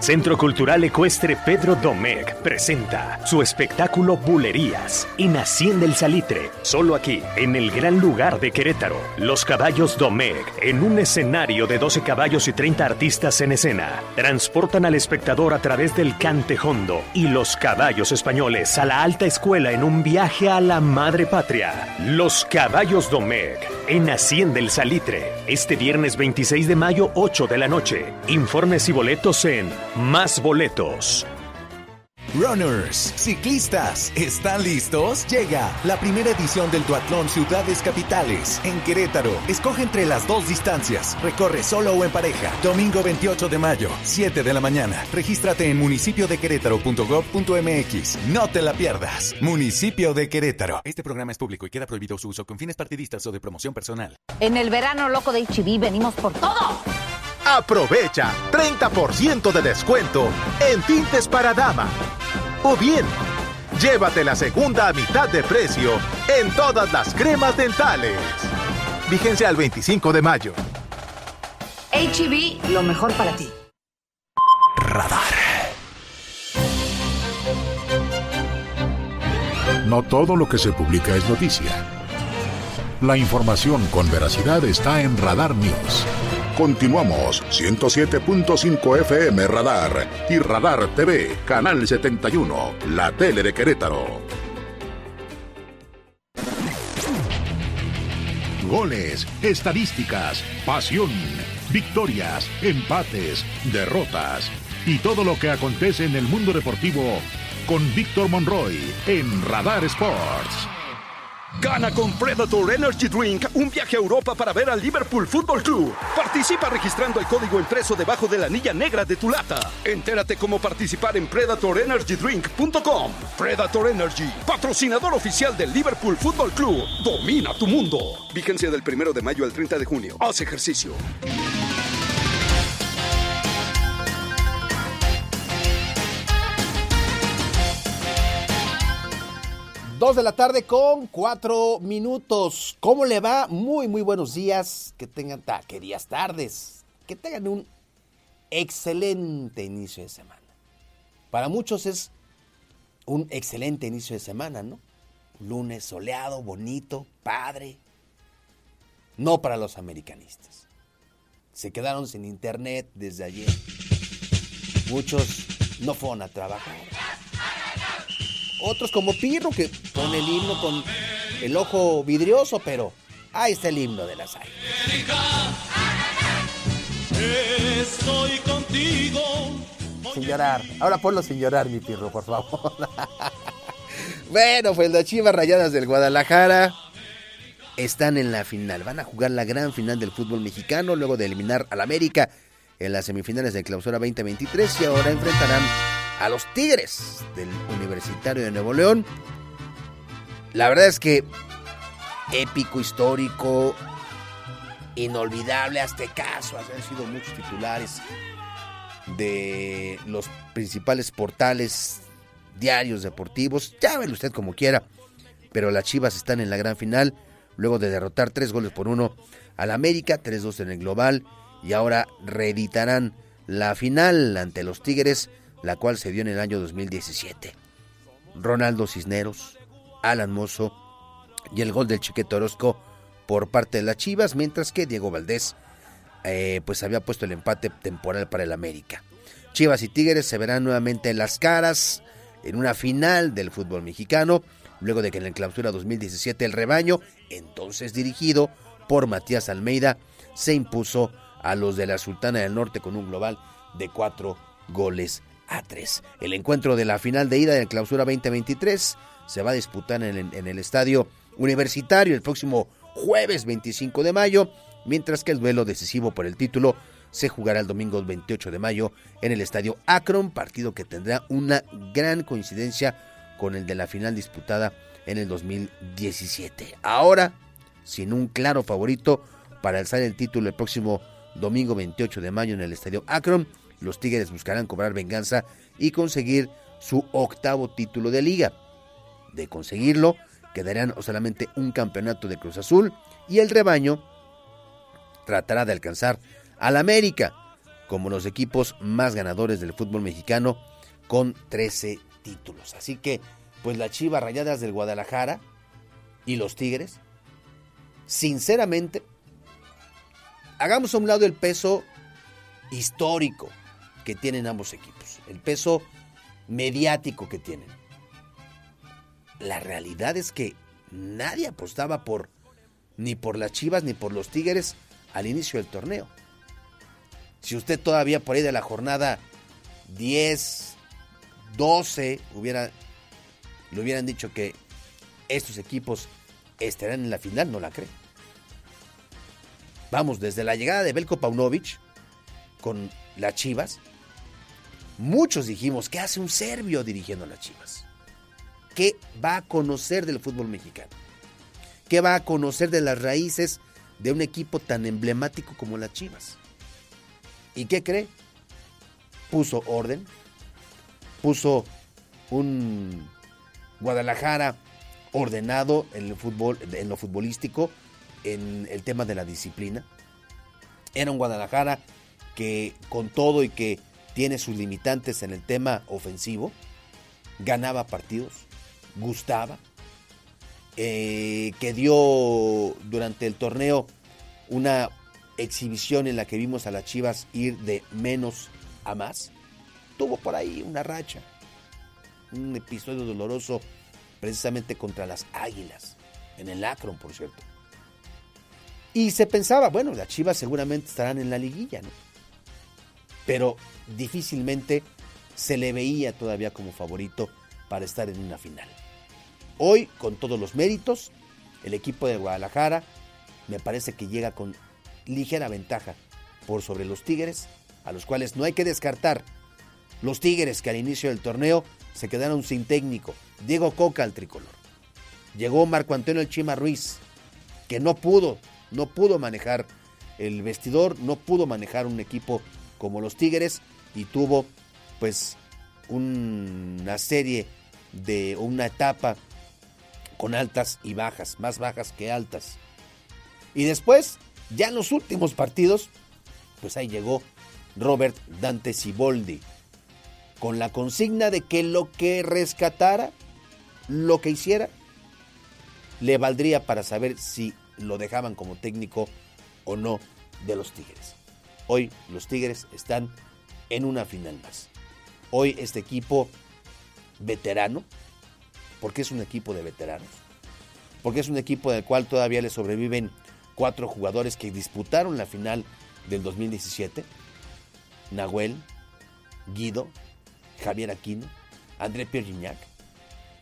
Centro Cultural Ecuestre Pedro Domecq presenta su espectáculo Bulerías en Hacienda el Salitre, solo aquí, en el gran lugar de Querétaro. Los caballos Domecq, en un escenario de 12 caballos y 30 artistas en escena, transportan al espectador a través del cantejondo y los caballos españoles a la alta escuela en un viaje a la madre patria. Los caballos Domecq, en Hacienda el Salitre, este viernes 26 de mayo, 8 de la noche. Informes y boletos en más boletos.
Runners, ciclistas, ¿están listos? Llega la primera edición del Duatlón Ciudades Capitales en Querétaro. Escoge entre las dos distancias. Recorre solo o en pareja. Domingo 28 de mayo, 7 de la mañana. Regístrate en municipiodequerétaro.gov.mx. No te la pierdas. Municipio de Querétaro. Este programa es público y queda prohibido su uso con fines partidistas o de promoción personal.
En el verano loco de HB venimos por todo.
Aprovecha 30% de descuento en tintes para dama. O bien, llévate la segunda a mitad de precio en todas las cremas dentales. Vigencia al 25 de mayo.
HB, lo mejor para ti.
Radar.
No todo lo que se publica es noticia. La información con veracidad está en Radar News. Continuamos 107.5 FM Radar y Radar TV, Canal 71, la tele de Querétaro. Goles, estadísticas, pasión, victorias, empates, derrotas y todo lo que acontece en el mundo deportivo con Víctor Monroy en Radar Sports.
Gana con Predator Energy Drink un viaje a Europa para ver al Liverpool Football Club. Participa registrando el código impreso debajo de la anilla negra de tu lata. Entérate cómo participar en predatorenergydrink.com. Predator Energy, patrocinador oficial del Liverpool Football Club. Domina tu mundo. Vigencia del 1 de mayo al 30 de junio. Haz ejercicio.
Dos de la tarde con cuatro minutos. ¿Cómo le va? Muy, muy buenos días. Que tengan taquerías tardes. Que tengan un excelente inicio de semana. Para muchos es un excelente inicio de semana, ¿no? Lunes soleado, bonito, padre. No para los americanistas. Se quedaron sin internet desde ayer. Muchos no fueron a trabajar. Otros como Pirro, que pone el himno con el ojo vidrioso, pero ahí está el himno de las águilas.
Estoy contigo.
Sin llorar. Ahora ponlo sin llorar, mi Pirro, por favor. bueno, pues las Chivas Rayadas del Guadalajara están en la final. Van a jugar la gran final del fútbol mexicano luego de eliminar al América en las semifinales de Clausura 2023 y ahora enfrentarán a los Tigres del Universitario de Nuevo León. La verdad es que épico, histórico, inolvidable, aztecaso, han sido muchos titulares de los principales portales diarios deportivos, llámelo usted como quiera, pero las Chivas están en la gran final, luego de derrotar tres goles por uno al América, 3-2 en el global, y ahora reeditarán la final ante los Tigres la cual se dio en el año 2017. Ronaldo Cisneros, Alan Mozo y el gol del Chiquete Orozco por parte de las Chivas, mientras que Diego Valdés eh, pues había puesto el empate temporal para el América. Chivas y Tigres se verán nuevamente en las caras en una final del fútbol mexicano, luego de que en la clausura 2017 el rebaño, entonces dirigido por Matías Almeida, se impuso a los de la Sultana del Norte con un global de cuatro goles a 3. El encuentro de la final de ida de la clausura 2023 se va a disputar en el, en el estadio universitario el próximo jueves 25 de mayo, mientras que el duelo decisivo por el título se jugará el domingo 28 de mayo en el estadio Akron, partido que tendrá una gran coincidencia con el de la final disputada en el 2017. Ahora, sin un claro favorito para alzar el título el próximo domingo 28 de mayo en el estadio Akron, los Tigres buscarán cobrar venganza y conseguir su octavo título de liga. De conseguirlo, quedarán solamente un campeonato de Cruz Azul y el rebaño tratará de alcanzar al América como los equipos más ganadores del fútbol mexicano con 13 títulos. Así que, pues las Chivas Rayadas del Guadalajara y los Tigres, sinceramente, hagamos a un lado el peso histórico que tienen ambos equipos, el peso mediático que tienen. La realidad es que nadie apostaba por ni por las Chivas ni por los Tigres al inicio del torneo. Si usted todavía por ahí de la jornada 10, 12 hubiera le hubieran dicho que estos equipos estarán en la final, no la cree. Vamos, desde la llegada de Belko Paunovic con las Chivas, muchos dijimos, ¿qué hace un serbio dirigiendo a las Chivas? ¿Qué va a conocer del fútbol mexicano? ¿Qué va a conocer de las raíces de un equipo tan emblemático como las Chivas? ¿Y qué cree? Puso orden, puso un Guadalajara ordenado en el fútbol, en lo futbolístico, en el tema de la disciplina. Era un Guadalajara que con todo y que tiene sus limitantes en el tema ofensivo, ganaba partidos, gustaba, eh, que dio durante el torneo una exhibición en la que vimos a las Chivas ir de menos a más, tuvo por ahí una racha, un episodio doloroso precisamente contra las Águilas, en el Akron, por cierto. Y se pensaba, bueno, las Chivas seguramente estarán en la liguilla, ¿no? Pero difícilmente se le veía todavía como favorito para estar en una final. Hoy, con todos los méritos, el equipo de Guadalajara me parece que llega con ligera ventaja por sobre los Tigres, a los cuales no hay que descartar. Los Tigres que al inicio del torneo se quedaron sin técnico. Diego Coca al tricolor. Llegó Marco Antonio El Chima Ruiz, que no pudo no pudo manejar el vestidor, no pudo manejar un equipo como los Tigres y tuvo pues una serie de una etapa con altas y bajas, más bajas que altas. Y después, ya en los últimos partidos, pues ahí llegó Robert Dante Siboldi con la consigna de que lo que rescatara, lo que hiciera, le valdría para saber si lo dejaban como técnico o no de los Tigres. Hoy los Tigres están en una final más. Hoy este equipo veterano, porque es un equipo de veteranos, porque es un equipo del cual todavía le sobreviven cuatro jugadores que disputaron la final del 2017, Nahuel, Guido, Javier Aquino, André Pierre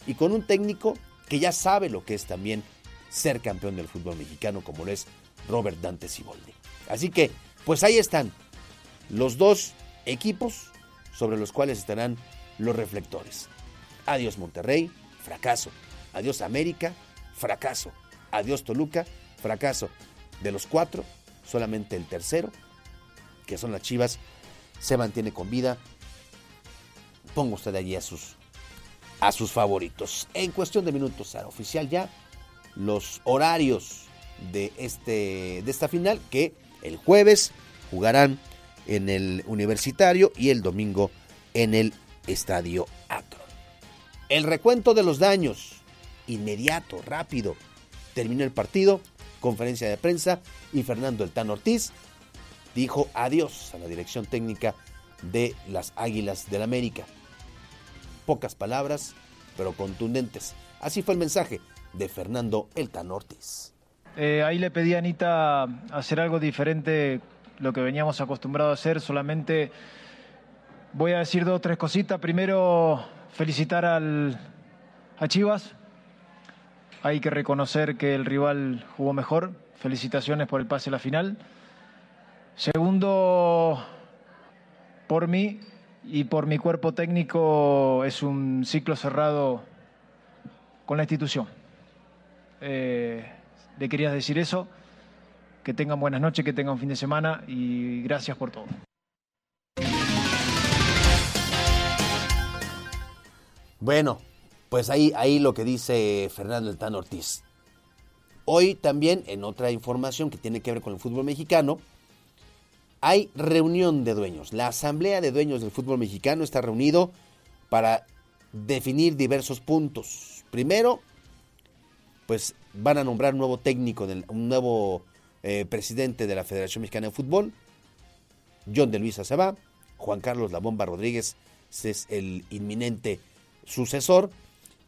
y con un técnico que ya sabe lo que es también ser campeón del fútbol mexicano como lo es Robert Dante Siboldi. Así que, pues ahí están los dos equipos sobre los cuales estarán los reflectores. Adiós Monterrey, fracaso. Adiós América, fracaso. Adiós Toluca, fracaso. De los cuatro, solamente el tercero, que son las Chivas, se mantiene con vida. Pongo usted allí a sus, a sus favoritos. En cuestión de minutos, oficial ya los horarios de, este, de esta final que el jueves jugarán en el Universitario y el domingo en el Estadio Atron. El recuento de los daños, inmediato, rápido. Terminó el partido, conferencia de prensa y Fernando El Ortiz dijo adiós a la dirección técnica de las Águilas del América. Pocas palabras, pero contundentes. Así fue el mensaje de Fernando El Ortiz.
Eh, ahí le pedí a Anita hacer algo diferente, lo que veníamos acostumbrados a hacer, solamente voy a decir dos o tres cositas. Primero, felicitar al, a Chivas. Hay que reconocer que el rival jugó mejor. Felicitaciones por el pase a la final. Segundo, por mí y por mi cuerpo técnico es un ciclo cerrado con la institución. Eh, le querías decir eso. Que tengan buenas noches, que tengan un fin de semana y gracias por todo.
Bueno, pues ahí, ahí lo que dice Fernando El Ortiz. Hoy también, en otra información que tiene que ver con el fútbol mexicano, hay reunión de dueños. La Asamblea de Dueños del Fútbol Mexicano está reunido para definir diversos puntos. Primero, pues van a nombrar un nuevo técnico, un nuevo presidente de la Federación Mexicana de Fútbol. John de Luisa se va, Juan Carlos La Bomba Rodríguez es el inminente sucesor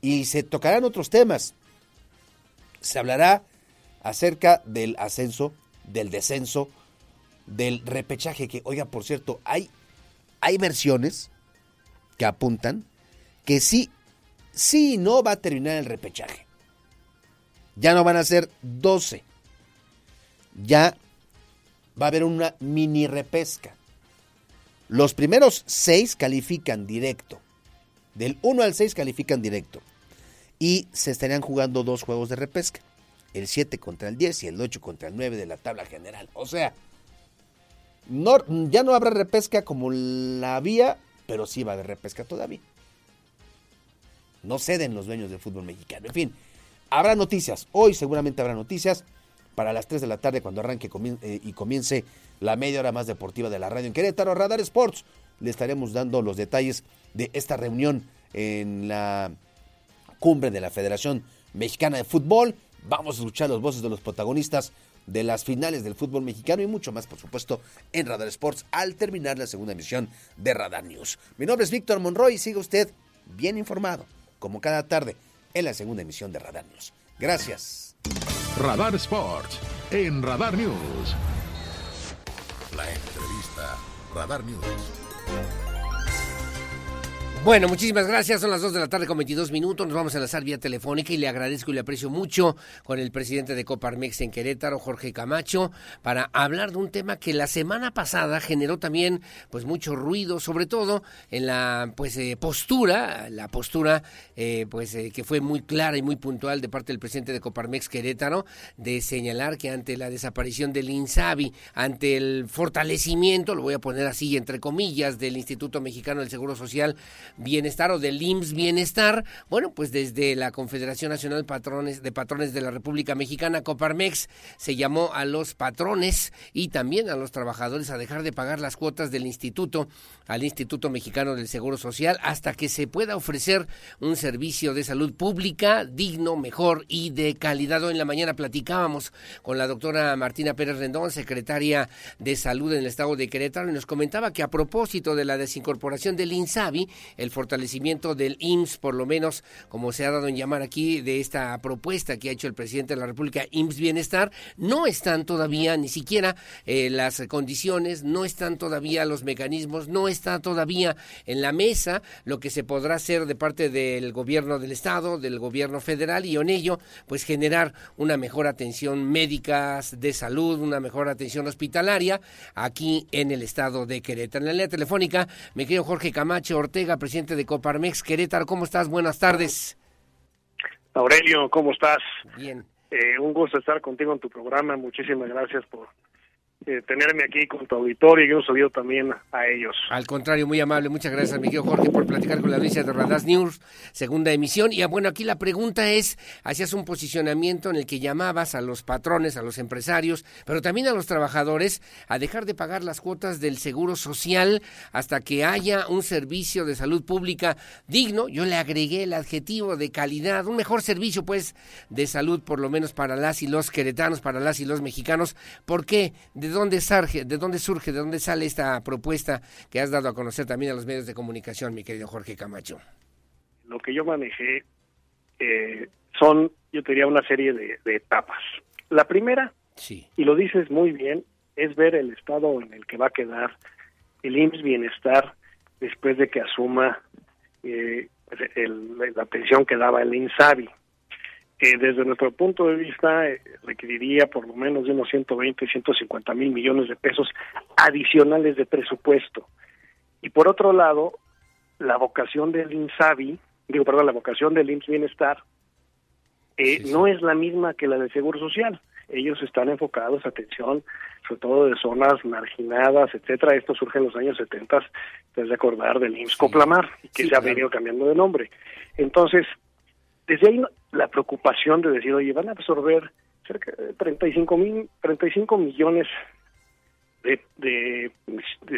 y se tocarán otros temas. Se hablará acerca del ascenso, del descenso, del repechaje, que, oiga, por cierto, hay, hay versiones que apuntan que sí, sí no va a terminar el repechaje. Ya no van a ser 12. Ya va a haber una mini repesca. Los primeros 6 califican directo. Del 1 al 6 califican directo. Y se estarían jugando dos juegos de repesca. El 7 contra el 10 y el 8 contra el 9 de la tabla general. O sea, no, ya no habrá repesca como la había, pero sí va a haber repesca todavía. No ceden los dueños del fútbol mexicano. En fin, Habrá noticias, hoy seguramente habrá noticias para las 3 de la tarde cuando arranque eh, y comience la media hora más deportiva de la radio en Querétaro, Radar Sports. Le estaremos dando los detalles de esta reunión en la cumbre de la Federación Mexicana de Fútbol. Vamos a escuchar los voces de los protagonistas de las finales del fútbol mexicano y mucho más, por supuesto, en Radar Sports al terminar la segunda emisión de Radar News. Mi nombre es Víctor Monroy y siga usted bien informado, como cada tarde, en la segunda emisión de Radar News. Gracias.
Radar Sports en Radar News. La entrevista Radar News.
Bueno, muchísimas gracias. Son las 2 de la tarde con 22 minutos. Nos vamos a enlazar vía telefónica y le agradezco y le aprecio mucho con el presidente de Coparmex en Querétaro, Jorge Camacho, para hablar de un tema que la semana pasada generó también pues mucho ruido, sobre todo en la pues eh, postura, la postura eh, pues eh, que fue muy clara y muy puntual de parte del presidente de Coparmex Querétaro de señalar que ante la desaparición del INSABI, ante el fortalecimiento, lo voy a poner así entre comillas, del Instituto Mexicano del Seguro Social, Bienestar o del IMSS Bienestar, bueno, pues desde la Confederación Nacional Patrones, de Patrones de la República Mexicana, Coparmex, se llamó a los patrones y también a los trabajadores a dejar de pagar las cuotas del instituto, al Instituto Mexicano del Seguro Social, hasta que se pueda ofrecer un servicio de salud pública digno, mejor y de calidad. Hoy en la mañana platicábamos con la doctora Martina Pérez Rendón, secretaria de Salud en el Estado de Querétaro, y nos comentaba que a propósito de la desincorporación del INSABI, el fortalecimiento del IMSS, por lo menos como se ha dado en llamar aquí de esta propuesta que ha hecho el presidente de la República, IMSS Bienestar, no están todavía ni siquiera eh, las condiciones, no están todavía los mecanismos, no está todavía en la mesa lo que se podrá hacer de parte del gobierno del Estado, del gobierno federal y en ello, pues generar una mejor atención médica, de salud, una mejor atención hospitalaria aquí en el Estado de Querétaro. En la línea telefónica, me querido Jorge Camacho Ortega, presidente de Coparmex Querétaro. ¿Cómo estás? Buenas tardes.
Aurelio, ¿cómo estás?
Bien.
Eh, un gusto estar contigo en tu programa. Muchísimas gracias por eh, tenerme aquí con tu auditorio y un saludo también a ellos.
Al contrario, muy amable. Muchas gracias, mi querido Jorge, por platicar con la audiencia de Radar News, segunda emisión. Y ah, bueno, aquí la pregunta es, hacías un posicionamiento en el que llamabas a los patrones, a los empresarios, pero también a los trabajadores a dejar de pagar las cuotas del seguro social hasta que haya un servicio de salud pública digno. Yo le agregué el adjetivo de calidad, un mejor servicio, pues, de salud, por lo menos para las y los queretanos, para las y los mexicanos. ¿Por qué? ¿De dónde surge, de dónde surge, de dónde sale esta propuesta que has dado a conocer también a los medios de comunicación, mi querido Jorge Camacho?
Lo que yo manejé eh, son, yo te diría, una serie de, etapas. La primera,
sí.
y lo dices muy bien, es ver el estado en el que va a quedar el IMSS Bienestar después de que asuma eh, la pensión que daba el INSABI que desde nuestro punto de vista eh, requeriría por lo menos de unos 120, 150 mil millones de pesos adicionales de presupuesto. Y por otro lado, la vocación del INSABI, digo, perdón, la vocación del IMSS Bienestar, eh, no es la misma que la del Seguro Social. Ellos están enfocados, atención, sobre todo de zonas marginadas, etcétera. Esto surge en los años 70, de recordar del IMSS Coplamar, que se ha venido cambiando de nombre. Entonces, desde ahí la preocupación de decir, oye, van a absorber cerca de 35, mil, 35 millones de, de,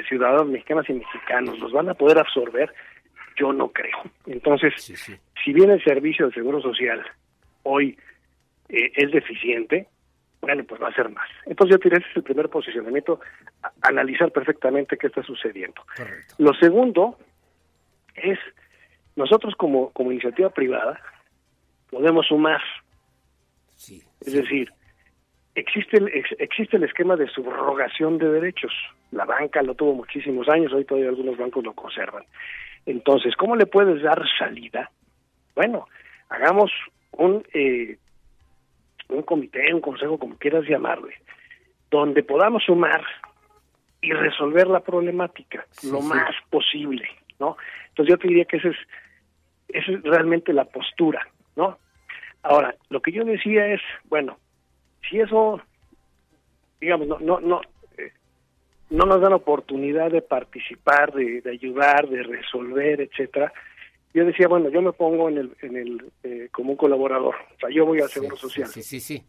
ciudadanos mexicanas y mexicanos, ¿los van a poder absorber? Yo no creo. Entonces, si bien el servicio de Seguro Social hoy eh, es deficiente, bueno, pues va a ser más. Entonces yo diría, ese es el primer posicionamiento, analizar perfectamente qué está sucediendo. Lo segundo es, nosotros como, como iniciativa privada, podemos sumar. es decir, existe el, existe el esquema de subrogación de derechos. La banca lo tuvo muchísimos años, hoy todavía algunos bancos lo conservan. Entonces, ¿cómo le puedes dar salida? Bueno, hagamos un, eh, un comité, un consejo, como quieras llamarle, donde podamos sumar y resolver la problemática lo más posible, ¿no? Entonces yo te diría que esa es, esa es realmente la postura. ¿no? Ahora, lo que yo decía es, bueno, si eso, digamos, no, no, no, eh, no nos dan oportunidad de participar, de, ayudar, de resolver, etcétera, yo decía, bueno, yo me pongo en el, en el eh, como un colaborador, o sea, yo voy al Seguro Social.
Sí, sí, sí.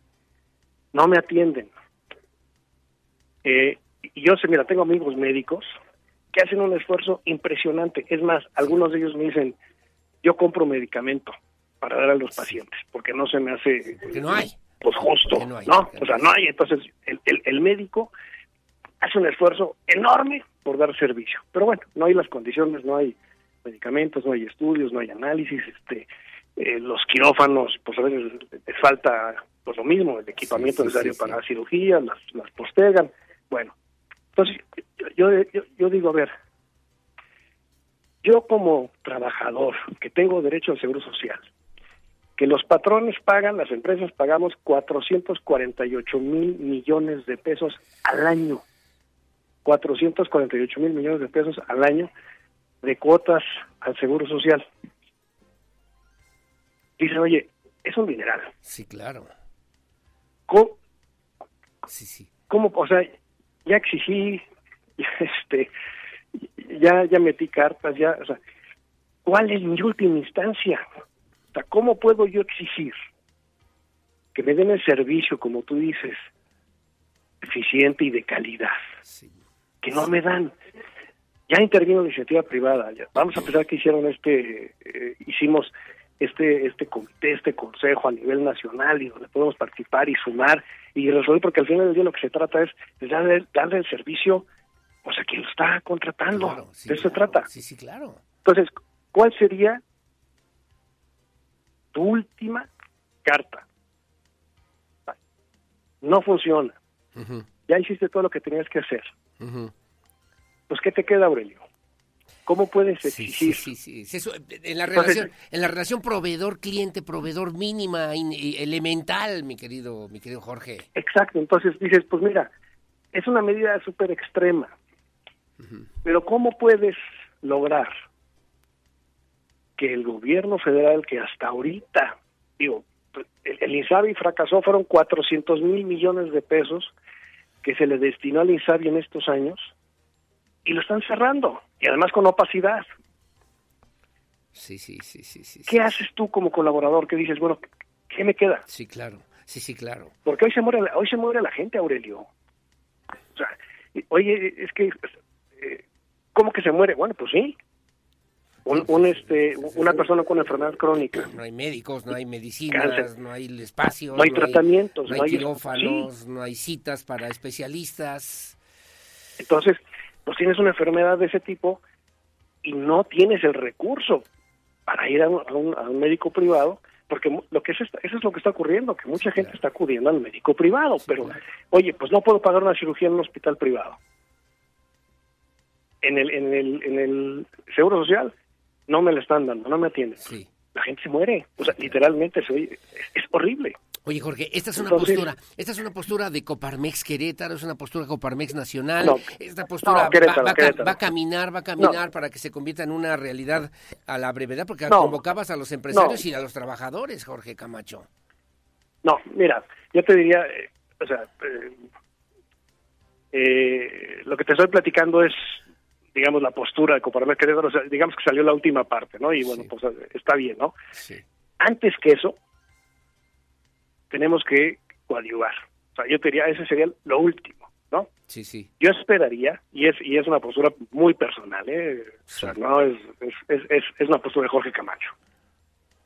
No me atienden. Eh, y yo sé, mira, tengo amigos médicos que hacen un esfuerzo impresionante. Es más, algunos de ellos me dicen, yo compro medicamento para dar a los pacientes, porque no se me hace
Porque no hay.
pues justo,
no
O sea, no hay. Entonces, el, el, el médico hace un esfuerzo enorme por dar servicio, pero bueno, no hay las condiciones, no hay medicamentos, no hay estudios, no hay análisis, este, eh, los quirófanos, pues a veces les falta pues lo mismo, el equipamiento
Sí, sí,
necesario
sí,
para la cirugía, las, las postergan, bueno, entonces yo, yo, yo digo, a ver, yo como trabajador que tengo derecho al seguro social, que los patrones pagan, las empresas pagamos 448 mil millones de pesos al año. 448 mil millones de pesos al año de cuotas al seguro social. Dice, oye, es un dineral.
Sí, claro.
¿Cómo,
Sí, sí.
cómo, o sea, ya exigí, ya, este, ya, ya metí cartas, ya, o sea, ¿cuál es mi última instancia? Sea, ¿cómo puedo yo exigir que me den el servicio, como tú dices, eficiente y de calidad? Que no me dan. Ya intervino la iniciativa privada. ya. Vamos a pensar que hicieron este, eh, hicimos este este comité, este consejo a nivel nacional y donde podemos participar y sumar y resolver, porque al final del día lo que se trata es de darle, darle el servicio pues a quien lo está contratando. de eso se trata.
Sí, sí, claro.
Entonces, ¿cuál sería tu última carta? No funciona. Ya hiciste todo lo que tenías que hacer. Pues, ¿qué te queda, Aurelio? ¿Cómo puedes exigir?
sí, sí, sí. Eso, en la
Entonces-
relación, en la relación proveedor-cliente, proveedor mínima, in- elemental, mi querido, mi querido Jorge.
Exacto, entonces dices, pues mira, es una medida súper extrema, pero ¿cómo puedes lograr que el gobierno federal, que hasta ahorita, digo, el, el INSABI fracasó, fueron 400 mil millones de pesos que se le destinó al INSABI en estos años, y lo están cerrando, y además con opacidad.
Sí, sí, sí, sí, sí.
¿Qué haces tú como colaborador que dices, bueno, ¿qué me queda?
Sí, claro. Sí, sí, claro.
Porque hoy se muere, hoy se muere la gente, Aurelio. O sea, oye, es que, eh, ¿cómo que se muere? Bueno, pues sí. Un, un, este, una persona con enfermedad crónica.
No hay médicos, no hay medicinas,
Cáncer.
no hay espacios.
No hay tratamientos,
No hay,
no hay-
quirófanos, no hay citas para especialistas.
Entonces, pues tienes una enfermedad de ese tipo y no tienes el recurso para ir a un, a un- a un médico privado, porque lo que es eso es lo que está ocurriendo, que mucha gente está acudiendo al médico privado, pero oye, pues no puedo pagar una cirugía en un hospital privado. En el en el en el seguro social no me la están dando, no me atienden. La gente se muere, o sea, literalmente se oye, es, es horrible.
Oye, Jorge, esta es una
Entonces-
postura, esta es una postura de Coparmex Querétaro, es una postura Coparmex Nacional.
No.
esta postura va-
Querétaro,
va, a ca-
Querétaro.
va a caminar, va a caminar para que se convierta en una realidad a la brevedad, porque convocabas a los empresarios y a los trabajadores, Jorge Camacho.
No, mira, yo te diría, eh, o sea, eh, eh, lo que te estoy platicando es, digamos, la postura de Coparmex Querétaro, o sea, digamos que salió la última parte, ¿no? Y bueno, pues está bien, ¿no? Antes que eso, tenemos que coadyuvar. O sea, yo te diría, ese sería lo último, ¿no?
Sí, sí.
Yo esperaría, y es y es una postura muy personal, ¿eh? O sea, no es, es, es, es- una postura de Jorge Camacho,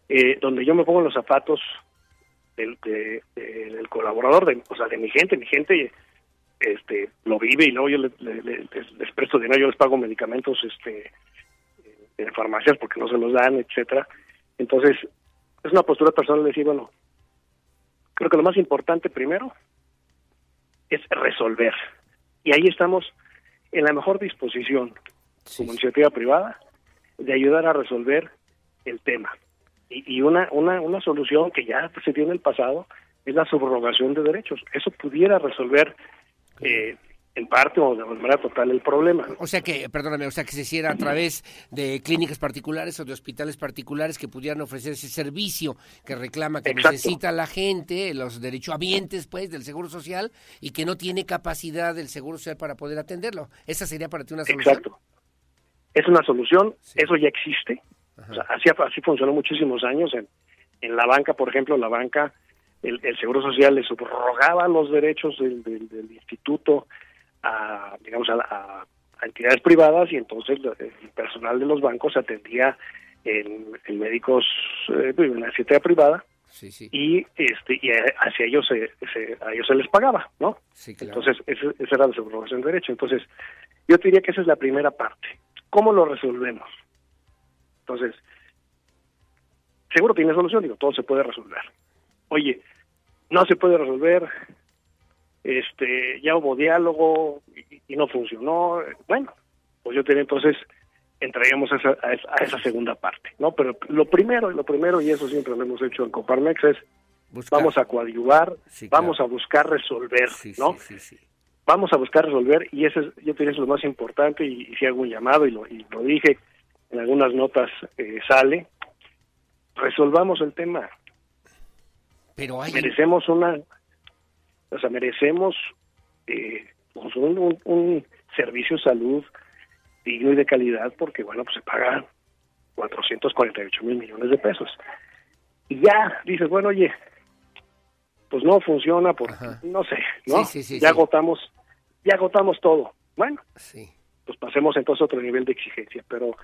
eh, donde yo me pongo en los zapatos del, de- de- del colaborador, de, o sea, de mi gente, mi gente este lo vive y luego yo le- le- le- les, les presto dinero, yo les pago medicamentos este en farmacias porque no se los dan, etcétera. Entonces, es una postura personal de decir, bueno, creo que lo más importante primero es resolver. Y ahí estamos en la mejor disposición, como iniciativa privada, de ayudar a resolver el tema. Y, y una, una, una solución que ya se dio en el pasado es la subrogación de derechos. Eso pudiera resolver eh, en parte o de manera total el problema.
O sea que, perdóname, o sea que se hiciera a través de clínicas particulares o de hospitales particulares que pudieran ofrecer ese servicio que reclama, que
Exacto.
necesita la gente, los derechohabientes, pues, del Seguro Social y que no tiene capacidad del Seguro Social para poder atenderlo. ¿Esa sería para ti una solución?
Exacto. Es una solución, eso ya existe. O sea, así, así funcionó muchísimos años. En, en la banca, por ejemplo, la banca, el, el Seguro Social le subrogaba los derechos del, del- del instituto a, digamos, a, a- a entidades privadas y entonces el personal de los bancos atendía en, en médicos eh, en la sociedad privada
Sí, sí.
y este y hacia ellos se, se- a ellos se les pagaba, ¿no?
Sí, claro.
Entonces, ese- esa era la subrogación de derecho. Entonces, yo te diría que esa es la primera parte. ¿Cómo lo resolvemos? Entonces, seguro tiene solución, digo, todo se puede resolver. Oye, no se puede resolver, este, ya hubo diálogo y, y no funcionó, bueno, pues yo tenía entonces entraríamos a esa, a esa, a esa segunda parte, ¿no? Pero lo primero, lo primero, y eso siempre lo hemos hecho en Coparmex, es vamos a coadyuvar, vamos a buscar resolver, ¿no? Vamos a buscar resolver, y eso es, yo te diría, es lo más importante, y, y si hago un llamado, y lo, y lo dije, en algunas notas eh, sale, resolvamos el tema.
Pero hay...
Merecemos una, o sea, merecemos eh, pues un, un- un servicio de salud digno y de calidad porque, bueno, pues se pagan 448 mil millones de pesos. Y ya dices, bueno, oye, pues no funciona porque, no sé, ¿no?
Sí, sí, sí,
ya agotamos, ya agotamos todo. Bueno,
Sí.
pues pasemos entonces a otro nivel de exigencia, pero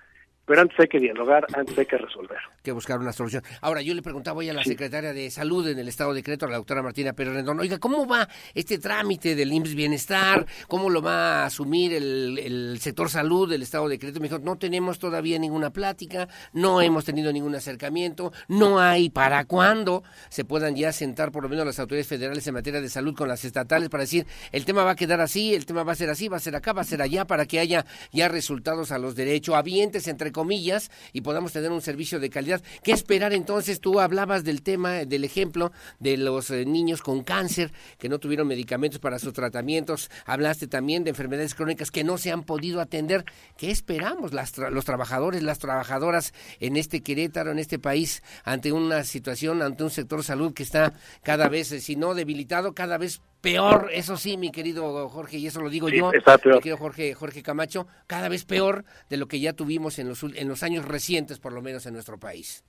pero antes hay que dialogar, antes hay que resolver.
que buscar una solución. Ahora, yo le preguntaba hoy a la secretaria de Salud en el Estado de Decreto, a la doctora Martina Pérez Rendón, oiga, ¿cómo va este trámite del IMSS Bienestar? ¿Cómo lo va a asumir el, el sector salud del Estado de Decreto? Me dijo, no tenemos todavía ninguna plática, no hemos tenido ningún acercamiento, no hay para cuándo se puedan ya sentar por lo menos las autoridades federales en materia de salud con las estatales para decir, el tema va a quedar así, el tema va a ser así, va a ser acá, va a ser allá, para que haya ya resultados a los derechohabientes, entre comillas, y podamos tener un servicio de calidad. ¿Qué esperar entonces? Tú hablabas del tema, del ejemplo de los eh, niños con cáncer que no tuvieron medicamentos para sus tratamientos. Hablaste también de enfermedades crónicas que no se han podido atender. ¿Qué esperamos las tra- los trabajadores, las trabajadoras en este Querétaro, en este país, ante una situación, ante un sector salud que está cada vez, eh, si no debilitado, cada vez peor, eso sí, mi querido Jorge, y eso lo digo
Sí,
yo, mi querido Jorge, Jorge Camacho, cada vez peor de lo que ya tuvimos en los, en los años recientes, por lo menos en nuestro país.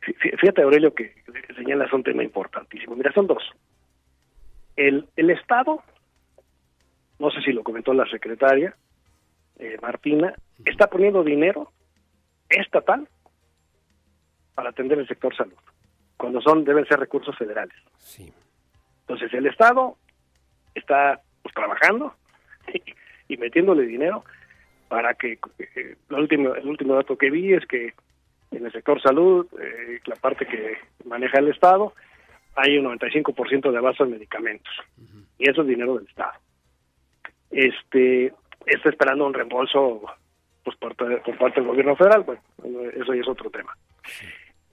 Fí- fí- Fíjate, Aurelio, que señalas un tema importantísimo. Mira, son dos. El, el Estado, no sé si lo comentó la secretaria eh, Martina, está poniendo dinero estatal para atender el sector salud, cuando son deben ser recursos federales.
Sí.
Entonces el Estado está pues, trabajando y, metiéndole dinero para que eh, lo último, el último dato que vi es que en el sector salud, eh, la parte que maneja el Estado, hay un 95% de abasto en medicamentos. Y eso es dinero del Estado. Este está esperando un reembolso pues, por, por parte del gobierno federal. Bueno, eso ya es otro tema.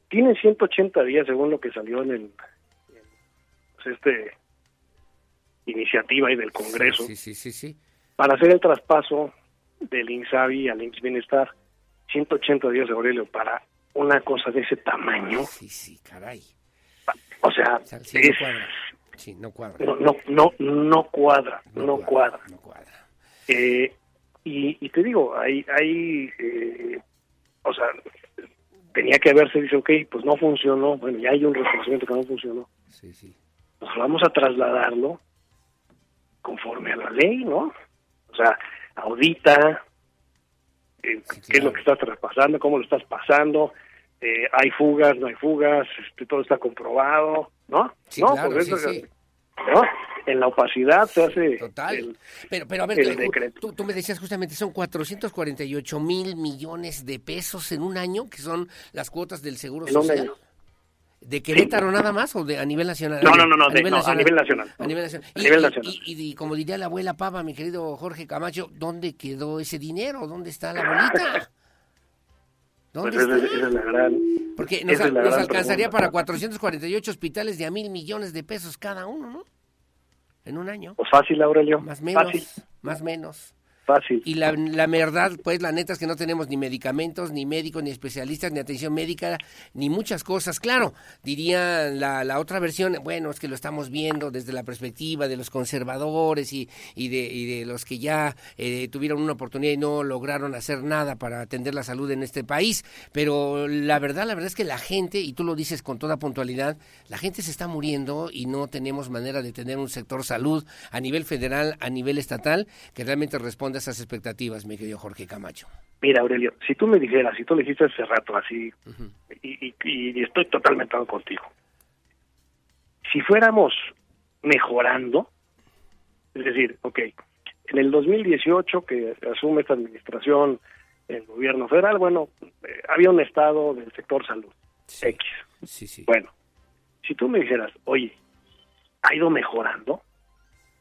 Tienen 180 días, según lo que salió en el pues, este iniciativa y del Congreso,
Sí, sí, sí, sí.
para hacer el traspaso del INSABI al IMSS Bienestar. 180 días de Aurelio para una cosa de ese tamaño.
Sí, sí, caray.
O sea,
Sí,
es-
no cuadra. Sí, no cuadra.
no, no, no, no cuadra, no, cuadra. Eh, y, y te digo, hay, hay eh, o sea, tenía que haberse dicho, ok, pues no funcionó, bueno, ya hay un reconocimiento que no funcionó.
Sí, sí.
Pues vamos a trasladarlo conforme a la ley, ¿no? O sea, audita, eh, qué es lo que estás traspasando, cómo lo estás pasando, eh, hay fugas, no hay fugas, este, todo está comprobado, ¿no?
Sí,
no,
claro,
pues
sí,
eso-
sí.
¿no? En la opacidad se hace
Total.
el-
Pero, pero a ver,
el
tú- tú, me decías justamente, son 448 mil millones de pesos en un año, que son las cuotas del Seguro
En un
Social.
año.
¿De Querétaro nada más o de a nivel nacional?
No, no, no, no, de- no, a nivel nacional.
A nivel nacional.
A
Y,
nivel nacional.
y- y- y como diría la abuela Pava, mi querido Jorge Camacho, ¿dónde quedó ese dinero? ¿Dónde está la bolita?
Pues
¿Dónde
esa, es-
está?
esa es la gran...
Porque nos,
es la
nos
gran
alcanzaría
pregunta.
para 448 hospitales de a mil millones de pesos cada uno, ¿no? En un año.
Pues fácil, Aurelio.
Más menos.
Fácil,
Más menos.
Fácil.
Y la, la verdad, pues la neta es que no tenemos ni medicamentos, ni médicos, ni especialistas, ni atención médica, ni muchas cosas. Claro, diría la, la otra versión, bueno, es que lo estamos viendo desde la perspectiva de los conservadores y, y, de, y de los que ya eh, tuvieron una oportunidad y no lograron hacer nada para atender la salud en este país. Pero la verdad, la verdad es que la gente, y tú lo dices con toda puntualidad, la gente se está muriendo y no tenemos manera de tener un sector salud a nivel federal, a nivel estatal, que realmente responda esas expectativas, mi querido Jorge Camacho?
Mira, Aurelio, si tú me dijeras, si tú le dijiste hace rato así, y, y- y estoy totalmente contigo, si fuéramos mejorando, es decir, ok, en el 2018 que asume esta administración el gobierno federal, bueno, eh, había un estado del sector salud, X.
Sí, sí.
Bueno, si tú me dijeras, oye, ¿ha ido mejorando?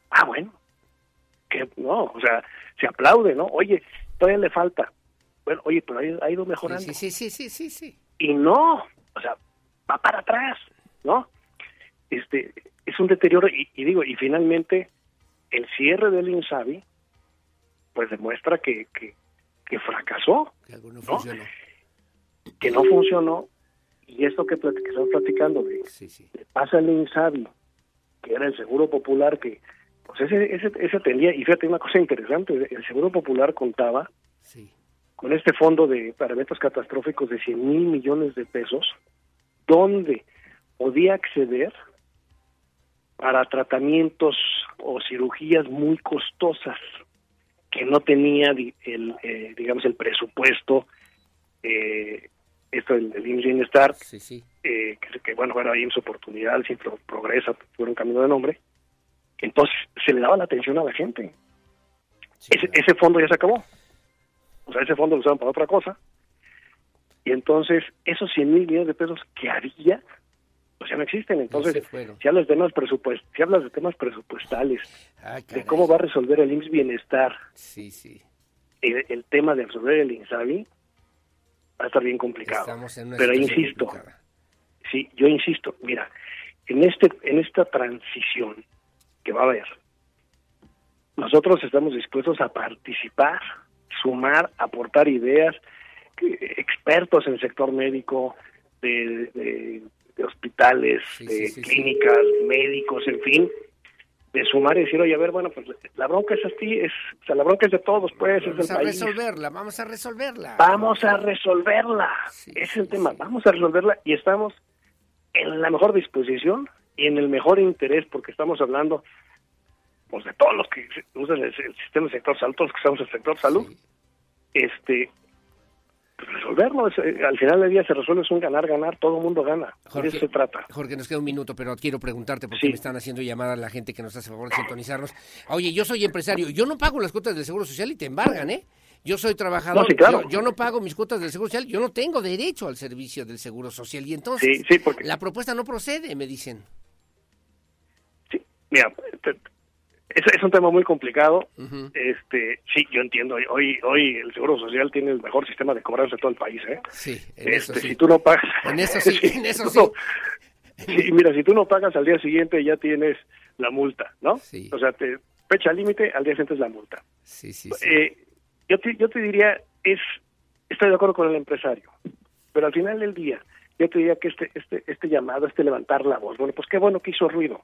Ah, bueno, que no, o sea, se aplaude, ¿no? Oye, todavía le falta. Bueno, oye, pero ha ido- mejorando.
Sí, sí, sí, sí, sí, sí.
Y no, o sea, va para atrás, ¿no? Este, es un deterioro, y, y digo, y finalmente, el cierre del INSABI, pues demuestra que, que, que fracasó,
Que algo no
¿no?
funcionó.
que no funcionó, y esto que, que estamos platicando de, de pasa el INSABI, que era el seguro popular que, pues ese, ese, ese atendía, y fíjate una cosa interesante, el seguro popular contaba con este fondo de para eventos catastróficos de 100 mil millones de pesos, donde podía acceder para tratamientos o cirugías muy costosas que no tenía el eh, digamos el presupuesto eh, esto del, del IMSS eh, que, que, bueno era IMSS Oportunidad siempre progresa fueron cambiando de nombre entonces se le daba la atención a la gente ese, ese fondo ya se acabó o sea ese fondo lo usaban para otra cosa y entonces esos 100 mil millones de pesos que había pues ya no existen entonces
fueron.
si hablas de temas presupuest si hablas de temas presupuestales
Ah,
de cómo va a resolver el IMSS Bienestar
Sí, sí.
el, el tema de resolver el INSABI va a estar bien complicado. Pero insisto,
complicada.
sí, yo insisto, mira, en este en esta transición que va a haber, nosotros estamos dispuestos a participar, sumar, aportar ideas, expertos en el sector médico, de, de- de hospitales, de clínicas, médicos, en fin, de sumar y decir, oye, a ver, bueno, pues la bronca es así, es, o sea, la bronca es de todos, pues, es
Vamos
del
a
país.
resolverla, vamos a resolverla.
Vamos a resolverla. Ese es el tema. Vamos a resolverla y estamos en la mejor disposición en el mejor interés porque estamos hablando pues de todos los que usan el, el sistema del sector salud, todos los que estamos en el sector salud. Este pues, resolverlo, es, eh, al final del día se resuelve, es un ganar-ganar, todo el mundo gana. De eso se trata.
Jorge, nos queda un minuto, pero quiero preguntarte porque me están haciendo llamada la gente que nos hace favor de sintonizarnos. Oye, yo soy empresario, yo no pago las cuotas del Seguro Social y te embargan, ¿eh? Yo soy trabajador,
No, sí, claro.
yo, yo no pago mis cuotas del Seguro Social, yo no tengo derecho al servicio del Seguro Social y entonces
Sí, sí, porque-
la propuesta no procede, me dicen.
Mira, te- es, es un tema muy complicado. Este, sí, yo entiendo. Hoy, hoy el Seguro Social tiene el mejor sistema de cobranza de todo el país, ¿eh?
Sí, en eso
Este,
sí.
Si tú no pagas.
En eso sí, en eso sí.
Sí, mira, si tú no pagas al día siguiente ya tienes la multa, ¿no?
Sí.
O sea, te fecha límite, al día siguiente es la multa.
Sí, sí, sí.
Eh, yo, te, yo te diría, es estoy de acuerdo con el empresario, pero al final del día, yo te diría que este, este, este llamado, este levantar la voz, bueno, pues qué bueno que hizo ruido.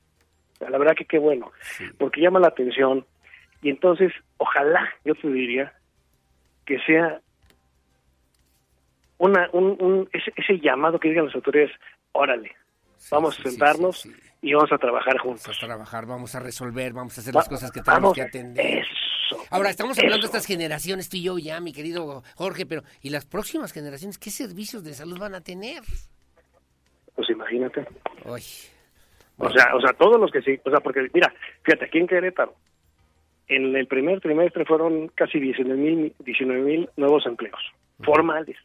Sea, La verdad que qué bueno, porque llama la atención y entonces, ojalá, yo te diría, que sea una, un, un- ese, ese llamado que digan las autoridades, órale, vamos a sentarnos y vamos a trabajar juntos.
Vamos a trabajar, vamos a resolver, vamos a hacer
Va-
las cosas que tenemos
vamos,
que atender.
Eso.
Ahora, estamos hablando de estas generaciones, tú y yo ya, mi querido Jorge, pero ¿y las próximas generaciones qué servicios de salud van a tener?
Pues imagínate.
Uy.
O sea, o sea, todos los que sí, o sea, porque mira, fíjate, aquí en Querétaro, en el primer trimestre fueron casi 19 mil 19 mil nuevos empleos formales.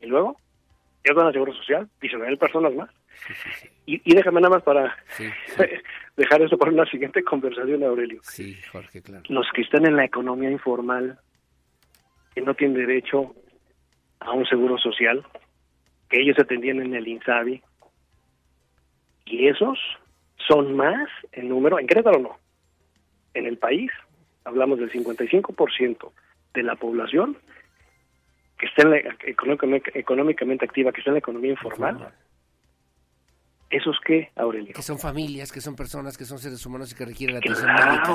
Y luego, ya con el Seguro Social, 19 mil personas más. Y, y déjame nada más para dejar eso para una siguiente conversación, Aurelio.
Sí, Jorge, claro.
Los que están en la economía informal, que no tienen derecho a un seguro social, que ellos atendían en el INSABI, y esos son más en número, en Querétaro no, en el país hablamos del 55% de la población que está en la, económicamente, activa, que está en la economía informal. ¿Esos qué, Aurelio?
Que son familias, que son personas, que son seres humanos y que requieren atención médica.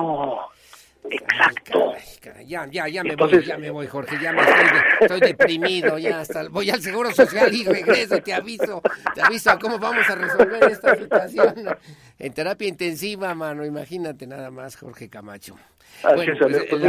¡Exacto!
Caray, Ya, ya, ya me
Entonces-
voy, ya me voy, Jorge, ya me estoy, de- estoy deprimido, ya hasta voy al Seguro Social y regreso, te aviso, te aviso a cómo vamos a resolver esta situación. En terapia intensiva, mano, imagínate nada más, Jorge Camacho.
Así es, pues, pues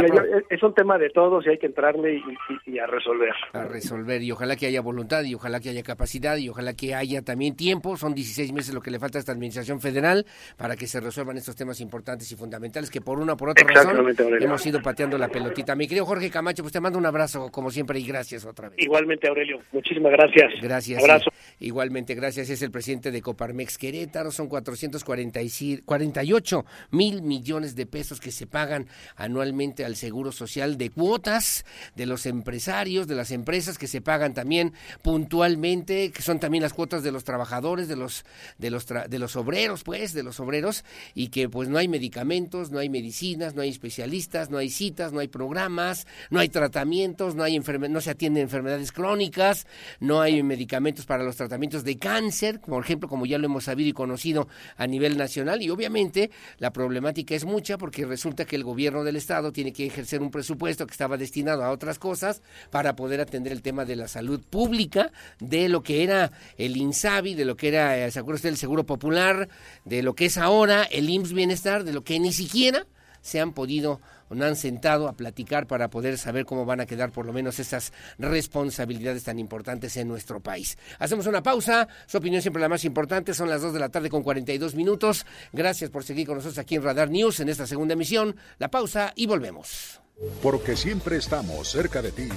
es un tema de todos y hay que entrarle y, a resolver.
A resolver, y ojalá que haya voluntad, y ojalá que haya capacidad, y ojalá que haya también tiempo. Son 16 meses lo que le falta a esta administración federal para que se resuelvan estos temas importantes y fundamentales que por una o por otra razón hemos ido pateando la pelotita. Mi querido Jorge Camacho, pues te mando un abrazo como siempre y gracias otra vez.
Igualmente, Aurelio. Muchísimas gracias.
Gracias. Abrazo. Igualmente, gracias. Es el presidente de Coparmex Querétaro. Son 448 mil millones de pesos que se pagan anualmente al Seguro Social de cuotas de los empresarios, de las empresas que se pagan también puntualmente, que son también las cuotas de los trabajadores, de los de los de los obreros, pues, de los obreros y que pues no hay medicamentos, no hay medicinas, no hay especialistas, no hay citas, no hay programas, no hay tratamientos, no hay no se atienden enfermedades crónicas, no hay medicamentos para los tratamientos de cáncer, por ejemplo, como ya lo hemos sabido y conocido a nivel nacional y obviamente la problemática es mucha porque resulta que el gobierno del estado tiene que ejercer un presupuesto que estaba destinado a otras cosas para poder atender el tema de la salud pública, de lo que era el INSABI, de lo que era, eh, ¿se acuerda usted, el Seguro Popular, de lo que es ahora el IMSS Bienestar, de lo que ni siquiera se han podido no han sentado a platicar para poder saber cómo van a quedar por lo menos esas responsabilidades tan importantes en nuestro país. Hacemos una pausa, su opinión siempre la más importante, son las 2 de la tarde con 42 minutos. Gracias por seguir con nosotros aquí en Radar News en esta segunda emisión. La pausa y volvemos.
Porque siempre estamos cerca de ti.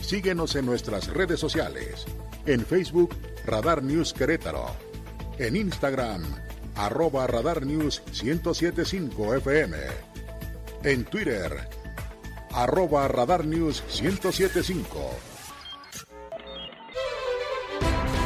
Síguenos en nuestras redes sociales. En Facebook, Radar News Querétaro. En Instagram, arroba Radar News 1075 FM en Twitter, arroba Radar News 1075.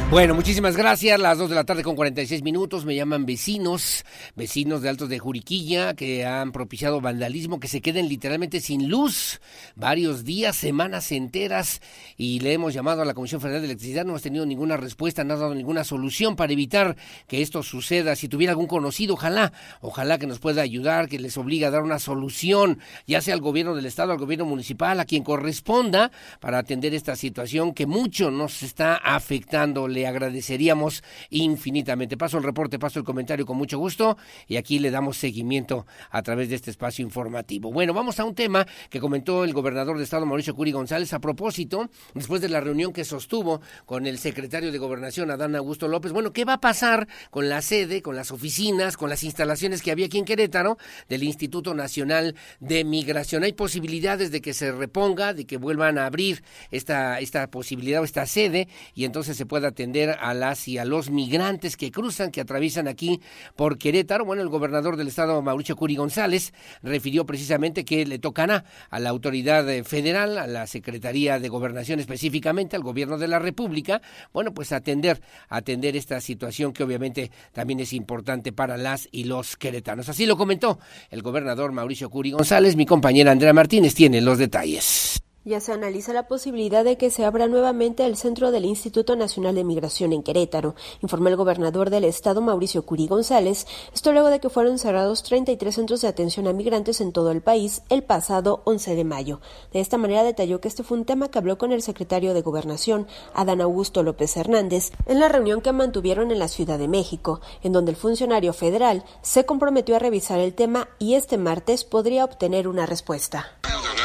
Bueno, muchísimas gracias. Las 2 de la tarde con 46 minutos. Me llaman vecinos, vecinos de Altos de Juriquilla, que han propiciado vandalismo, que se queden literalmente sin luz varios días, semanas enteras. Y le hemos llamado a la Comisión Federal de Electricidad. No hemos tenido ninguna respuesta, no ha dado ninguna solución para evitar que esto suceda. Si tuviera algún conocido, ojalá, ojalá que nos pueda ayudar, que les obligue a dar una solución, ya sea al gobierno del Estado, al gobierno municipal, a quien corresponda, para atender esta situación que mucho nos está afectando le agradeceríamos infinitamente. Paso el reporte, paso el comentario con mucho gusto y aquí le damos seguimiento a través de este espacio informativo. Bueno, vamos a un tema que comentó el gobernador de Estado, Mauricio Curi González, a propósito, después de la reunión que sostuvo con el secretario de Gobernación, Adán Augusto López. Bueno, ¿qué va a pasar con la sede, con las oficinas, con las instalaciones que había aquí en Querétaro del Instituto Nacional de Migración? ¿Hay posibilidades de que se reponga, de que vuelvan a abrir esta, esta posibilidad o esta sede y entonces se pueda tener a las y a los migrantes que cruzan, que atraviesan aquí por Querétaro. Bueno, el gobernador del estado, Mauricio Curi González, refirió precisamente que le tocará a la autoridad eh, federal, a la Secretaría de Gobernación específicamente, al gobierno de la República, bueno, pues atender, atender esta situación que obviamente también es importante para las y los queretanos. Así lo comentó el gobernador Mauricio Curi González. Mi compañera Andrea Martínez tiene los detalles.
Ya se analiza la posibilidad de que se abra nuevamente el centro del Instituto Nacional de Migración en Querétaro, informó el gobernador del estado Mauricio Curí González, esto luego de que fueron cerrados 33 centros de atención a migrantes en todo el país el pasado 11 de mayo. De esta manera detalló que este fue un tema que habló con el secretario de Gobernación, Adán Augusto López Hernández, en la reunión que mantuvieron en la Ciudad de México, en donde el funcionario federal se comprometió a revisar el tema y este martes podría obtener una respuesta.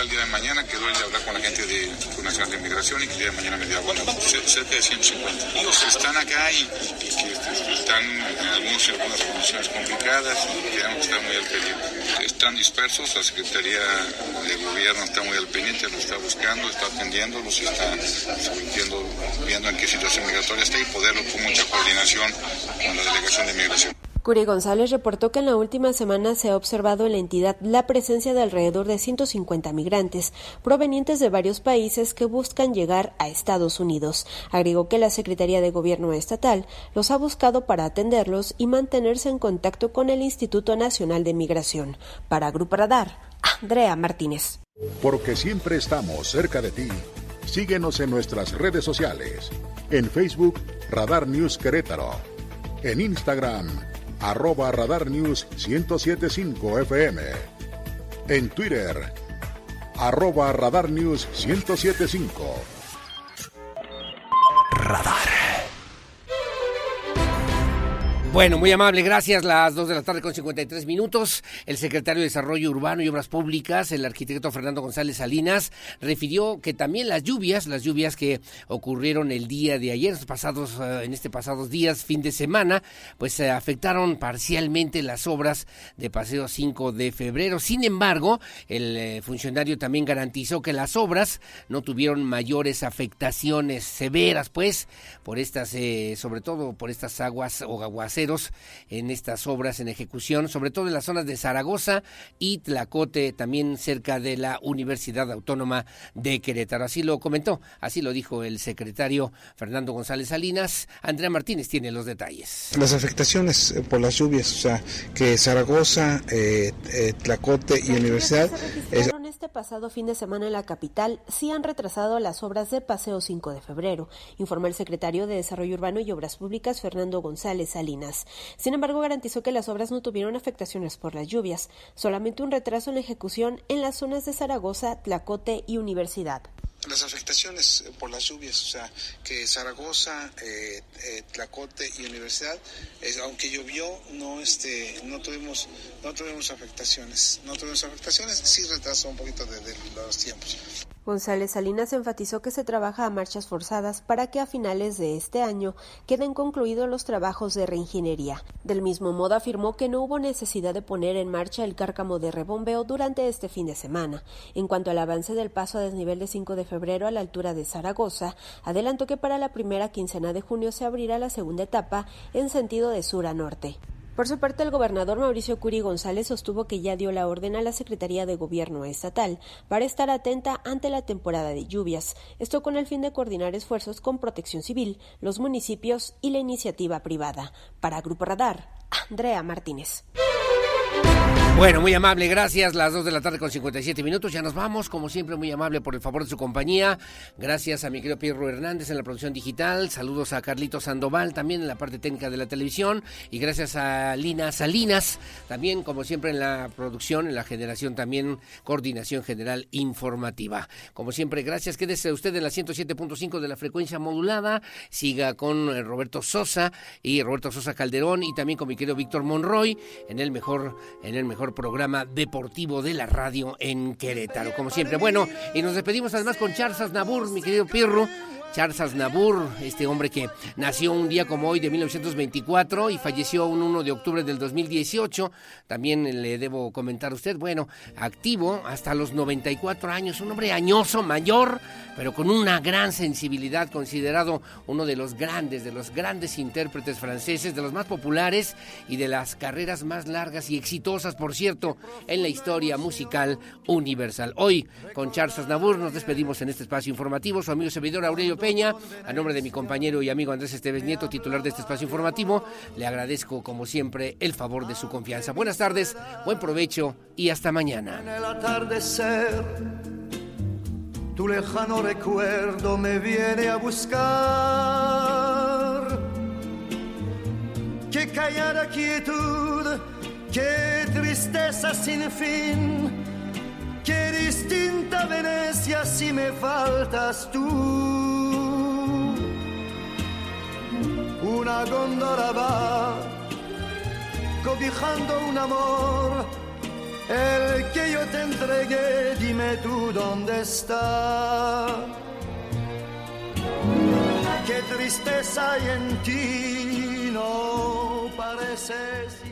El de mañana quedó el gente de Nacional de Inmigración y que día de mañana me diga, bueno, cerca de 150. Ellos están acá y, que están en algunos, algunas condiciones complicadas y tenemos que estar muy al pendiente. Están dispersos, la Secretaría de Gobierno está muy al pendiente, lo está buscando, está atendiéndolos está viendo, viendo en qué situación migratoria está y poderlo con mucha coordinación con la Delegación de Inmigración.
Curi González reportó que en la última semana se ha observado en la entidad la presencia de alrededor de 150 migrantes provenientes de varios países que buscan llegar a Estados Unidos. Agregó que la Secretaría de Gobierno Estatal los ha buscado para atenderlos y mantenerse en contacto con el Instituto Nacional de Migración. Para Grupo Radar, Andrea Martínez.
Porque siempre estamos cerca de ti. Síguenos en nuestras redes sociales. En Facebook, Radar News Querétaro. En Instagram, arroba Radar News 1075 FM. En Twitter, arroba Radar News 1075.
Bueno, muy amable, gracias. Las 2 de la tarde con 53 minutos. El secretario de Desarrollo Urbano y Obras Públicas, el arquitecto Fernando González Salinas, refirió que también las lluvias, las lluvias que ocurrieron el día de ayer, pasados, eh, en este pasados días, fin de semana, pues se afectaron parcialmente las obras de Paseo 5 de febrero. Sin embargo, el eh, funcionario también garantizó que las obras no tuvieron mayores afectaciones severas, pues, por estas, eh, sobre todo por estas aguas o aguaceros en estas obras en ejecución, sobre todo en las zonas de Zaragoza y Tlacote, también cerca de la Universidad Autónoma de Querétaro. Así lo comentó, así lo dijo el secretario Fernando González Salinas. Andrea Martínez tiene los detalles.
Las afectaciones eh, por las lluvias, o sea, que Zaragoza, eh, eh, Tlacote y Universidad...
este pasado fin de semana en la capital sí han retrasado las obras de Paseo 5 de febrero, informó el secretario de Desarrollo Urbano y Obras Públicas Fernando González Salinas. Sin embargo, garantizó que las obras no tuvieron afectaciones por las lluvias, solamente un retraso en la ejecución en las zonas de Zaragoza, Tlacote y Universidad
las afectaciones por las lluvias, o sea, que Zaragoza, eh, eh, Tlacote y Universidad, aunque llovió, no este, no tuvimos, no tuvimos afectaciones, no tuvimos afectaciones, sí retrasó un poquito de los tiempos.
González Salinas enfatizó que se trabaja a marchas forzadas para que a finales de este año queden concluidos los trabajos de reingeniería. Del mismo modo afirmó que no hubo necesidad de poner en marcha el cárcamo de rebombeo durante este fin de semana. En cuanto al avance del paso a desnivel de 5 de febrero a la altura de Zaragoza, adelantó que para la primera quincena de junio se abrirá la segunda etapa en sentido de sur a norte. Por su parte, el gobernador Mauricio Curi González sostuvo que ya dio la orden a la Secretaría de Gobierno Estatal para estar atenta ante la temporada de lluvias, esto con el fin de coordinar esfuerzos con Protección Civil, los municipios y la iniciativa privada. Para Grupo Radar, Andrea Martínez.
Bueno, muy amable, gracias. Las 2 de la tarde con 57 minutos. Ya nos vamos, como siempre, muy amable por el favor de su compañía. Gracias a mi querido Pierro Hernández en la producción digital. Saludos a Carlito Sandoval también en la parte técnica de la televisión. Y gracias a Lina Salinas, también, como siempre, en la producción, en la generación también, coordinación general informativa. Como siempre, gracias. Quédese usted en la 107.5 de la frecuencia modulada. Siga con eh, Roberto Sosa y Roberto Sosa Calderón y también con mi querido Víctor Monroy en el mejor, en el mejor programa deportivo de la radio en Querétaro, como siempre. Bueno, y nos despedimos además con Charles Nabur, mi querido Pirro. Charles Aznavour, este hombre que nació un día como hoy de 1924 y falleció un 1 de octubre del 2018. También le debo comentar a usted, bueno, activo hasta los 94 años, un hombre añoso, mayor, pero con una gran sensibilidad, considerado uno de los grandes, de los grandes intérpretes franceses, de los más populares y de las carreras más largas y exitosas, por cierto, en la historia musical universal. Hoy, con Charles Aznavour, nos despedimos en este espacio informativo. Su amigo servidor Aurelio A nombre de mi compañero y amigo Andrés Esteves Nieto, titular de este espacio informativo, le agradezco como siempre el favor de su confianza. Buenas tardes, buen provecho y hasta mañana.
En el atardecer, tu lejano recuerdo me viene a buscar. Qué callada quietud, qué tristeza sin fin. Qué distinta Venecia si me faltas tú. una góndola va cobijando un amor, el que yo te entregué, dime tú dónde está. Qué tristeza hay en ti, no pareces.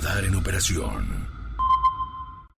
Radar en operación.